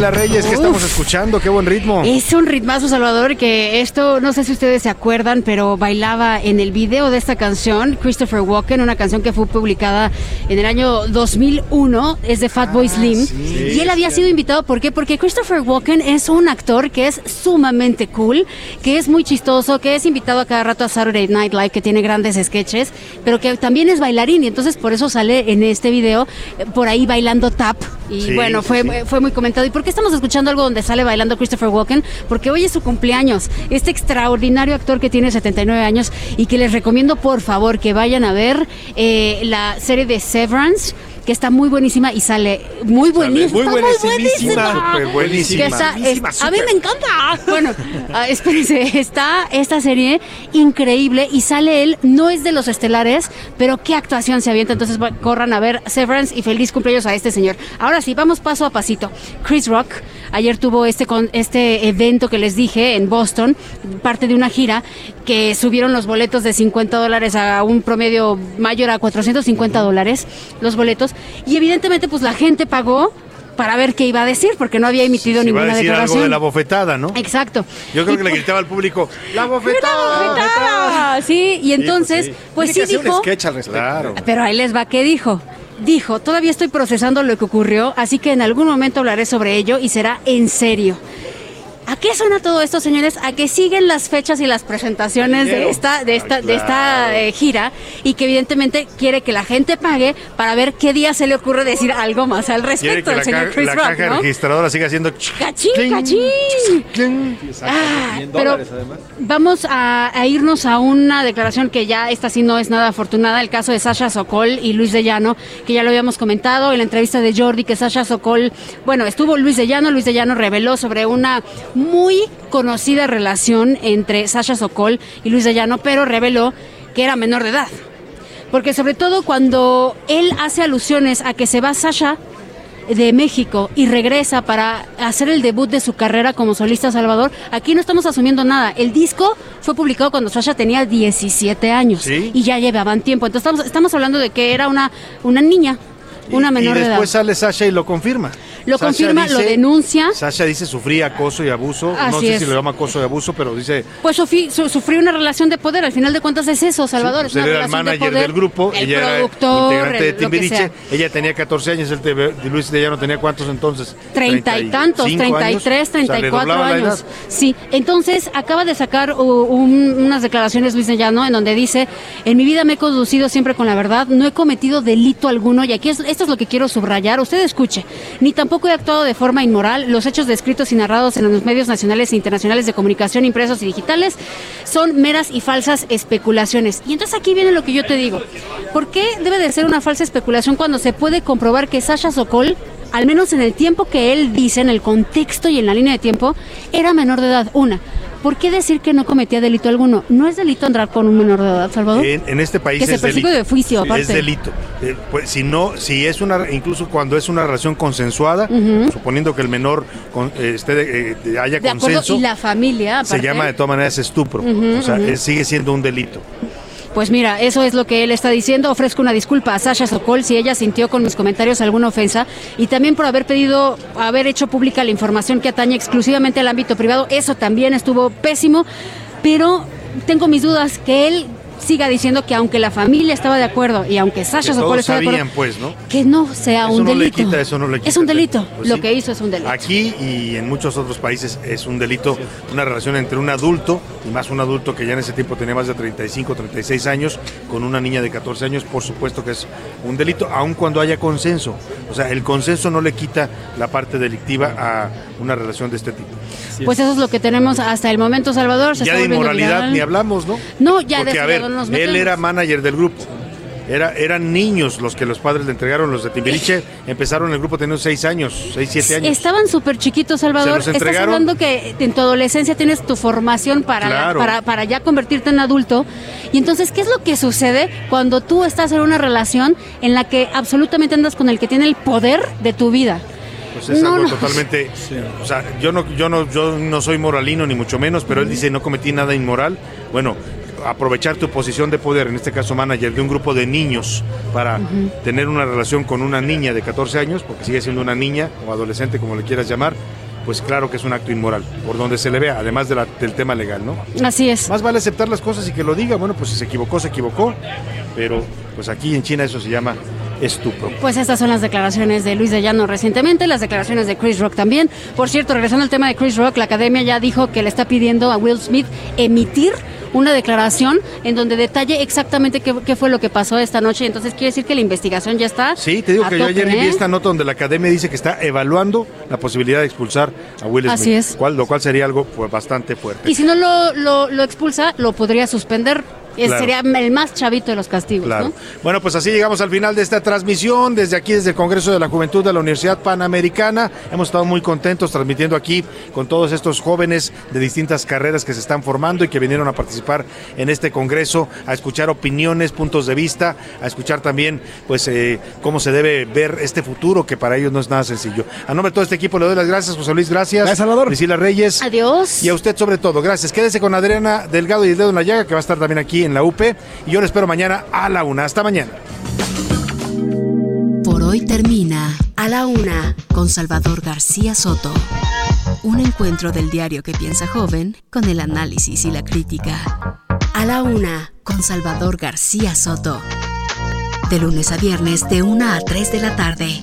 La Reyes, que estamos escuchando? Qué buen ritmo. Es un ritmazo, Salvador, que esto, no sé si ustedes se acuerdan, pero bailaba en el video de esta canción Christopher Walken, una canción que fue publicada en el año 2001, es de Fatboy Slim. y él había sido invitado, ¿por qué? Porque Christopher Walken es un actor que es sumamente cool, que es muy chistoso, que es invitado a cada rato a Saturday Night Live, que tiene grandes sketches, pero que también es bailarín y entonces por eso sale en este video eh, por ahí bailando tap. Y Sí, bueno, sí, fue, sí. fue muy comentado. ¿Y por qué estamos escuchando algo donde sale bailando Christopher Walken? Porque hoy es su cumpleaños. Este extraordinario actor que tiene 79 años y que les recomiendo por favor que vayan a ver eh, la serie de Severance que está muy buenísima y sale muy buenísima. muy buenísima, súper buenísima. Que está- es- Buenísima, a mí me encanta. Bueno, ah, espérense, está esta serie increíble y sale él, no es de los estelares, pero qué actuación se avienta. Entonces corran a ver Severance y feliz cumpleaños a este señor. Ahora sí, vamos paso a pasito. Chris Rock ayer tuvo este, con, este evento que les dije en Boston, parte de una gira, que subieron los boletos de 50 dólares a un promedio mayor a 450 dólares, los boletos. Y evidentemente pues la gente pagó para ver qué iba a decir, porque no había emitido Se va a ninguna decir algo de la bofetada, ¿no? Exacto. Yo creo Y que le pues- gritaba al público, ¡la bofetada! ¡Bofetada! Sí, y entonces, pues sí, dijo. al respecto. Claro. Pero ahí les va, ¿qué dijo? Dijo, todavía estoy procesando lo que ocurrió, así que en algún momento hablaré sobre ello y será en serio. ¿A qué suena todo esto, señores? A que siguen las fechas y las presentaciones de esta, de esta, Ah, de esta eh, gira y que evidentemente quiere que la gente pague para ver qué día se le ocurre decir algo más al respecto la, señor Chris la Rock, caja ¿no? registradora siga haciendo... ¡Cachín, cachín! Ah, pero vamos a, a irnos a una declaración que ya esta sí no es nada afortunada, el caso de Sasha Sokol y Luis de Llano, que ya lo habíamos comentado en la entrevista de Jordi, que Sasha Sokol, bueno, estuvo Luis de Llano, Luis de Llano reveló sobre una muy conocida relación entre Sasha Sokol y Luis de Llano, pero reveló que era menor de edad. Porque sobre todo cuando él hace alusiones a que se va Sasha de México y regresa para hacer el debut de su carrera como solista Salvador, aquí no estamos asumiendo nada. El disco fue publicado cuando Sasha tenía 17 años y ya llevaban tiempo. Entonces estamos, estamos hablando de que era una, una niña, una menor y de edad. después sale Sasha y lo confirma. Lo Sasha confirma, lo denuncia. Sasha dice sufría acoso y abuso. no sé es. si lo llama acoso y abuso, pero dice Pues Sofía su- sufrió una relación de poder, al final de cuentas es eso, Salvador. pues es una él era el de manager poder, del grupo, el ella productor, era integrante el- Timbiriche, ella tenía 14 años, el TV Luis de ya no tenía cuántos entonces. Treinta y tantos, 35 treinta y años. tres, O treinta sea, años. Sí, entonces acaba de sacar uh, un- unas declaraciones Luis de Llano en donde dice, en mi vida me he conducido siempre con la verdad, no he cometido delito alguno y aquí es, esto es lo que quiero subrayar, usted escuche, ni tampoco he actuado de forma inmoral. Los hechos descritos y narrados en los medios nacionales e internacionales de comunicación impresos y digitales son meras y falsas especulaciones. Y entonces aquí viene lo que yo te digo. ¿Por qué debe de ser una falsa especulación cuando se puede comprobar que Sasha Sokol al menos en el tiempo que él dice, en el contexto y en la línea de tiempo, era menor de edad. Una, ¿por qué decir que no cometía delito alguno? ¿No es delito andar con un menor de edad, Salvador? En, en este país Que se es persigue delito. de juicio, Sí, aparte. Es delito. Eh, pues, si no, si es una, incluso cuando es una relación consensuada, suponiendo que el menor con- eh, esté de- eh, haya de acuerdo, consenso, y la familia, se llama de todas maneras estupro. O sea, eh, sigue siendo un delito. Pues mira, eso es lo que él está diciendo. Ofrezco una disculpa a Sasha Sokol si ella sintió con mis comentarios alguna ofensa y también por haber pedido, haber hecho pública la información que atañe exclusivamente al ámbito privado. Eso también estuvo pésimo, pero tengo mis dudas que él siga diciendo que aunque la familia estaba de acuerdo y aunque Sasha Sokol está de acuerdo, pues, ¿no? que no sea Eso un no le delito. quita, eso no le es quita un el delito. Pues lo sí. que hizo es un delito. Aquí y en muchos otros países es un delito, una relación entre un adulto, y más un adulto que ya en ese tiempo tenía más de 35, 36 años, con una niña de 14 años, por supuesto que es un delito, aun cuando haya consenso. O sea, el consenso no le quita la parte delictiva a una relación de este tipo. Pues eso es lo que tenemos hasta el momento, Salvador. Se ya de inmoralidad ni hablamos, ¿no? No, ya de Porque, a ya ver, no nos él era manager del grupo. Era, eran niños los que los padres le entregaron, los de Timbiriche. Empezaron el grupo teniendo 6 años, 6, 7 años. Estaban súper chiquitos, Salvador. Se los Estás entregaron. hablando que en tu adolescencia tienes tu formación para, Claro. para, para ya convertirte en adulto. Y entonces, ¿qué es lo que sucede cuando tú estás en una relación en la que absolutamente andas con el que tiene el poder de tu vida? Pues es No, algo no. totalmente. O sea, yo no, yo no, yo no soy moralino ni mucho menos, pero él dice no cometí nada inmoral. Bueno, aprovechar tu posición de poder, en este caso manager de un grupo de niños, para tener una relación con una niña de 14 años, porque sigue siendo una niña o adolescente, como le quieras llamar, pues claro que es un acto inmoral, por donde se le vea, además de la- del tema legal, ¿no? Así es. Más vale aceptar las cosas y que lo diga, bueno, pues si se equivocó, se equivocó, pero pues aquí en China eso se llama estupro. Pues estas son las declaraciones de Luis de Llano recientemente, las declaraciones de Chris Rock también. Por cierto, regresando al tema de Chris Rock, la academia ya dijo que le está pidiendo a Will Smith emitir una declaración en donde detalle exactamente qué, qué fue lo que pasó esta noche. Entonces quiere decir que la investigación ya está. Sí, te digo que yo tope, ayer vi ¿eh? esta nota donde la academia dice que está evaluando la posibilidad de expulsar a Will Smith. Así es. Cual- lo cual sería algo pues, bastante fuerte. Y si no lo, lo, lo expulsa, lo podría suspender. Claro. Sería el más chavito de los castigos. Claro. ¿no? Bueno, pues así llegamos al final de esta transmisión. Desde aquí, desde el Congreso de la Juventud de la Universidad Panamericana, hemos estado muy contentos transmitiendo aquí con todos estos jóvenes de distintas carreras que se están formando y que vinieron a participar en este Congreso, a escuchar opiniones, puntos de vista, a escuchar también, pues, eh, cómo se debe ver este futuro, que para ellos no es nada sencillo. A nombre de todo este equipo le doy las gracias, José Luis, gracias. Gracias, Salvador. Priscila Reyes. Adiós. Y a usted sobre todo, gracias. Quédese con Adriana Delgado y el dedo en la llaga, que va a estar también aquí en la UP. Y yo le espero mañana a la una. Hasta mañana. Por hoy termina A la Una con Salvador García Soto. Un encuentro del diario que piensa joven con el análisis y la crítica. A la Una con Salvador García Soto. De lunes a viernes de 1 a 3 de la tarde.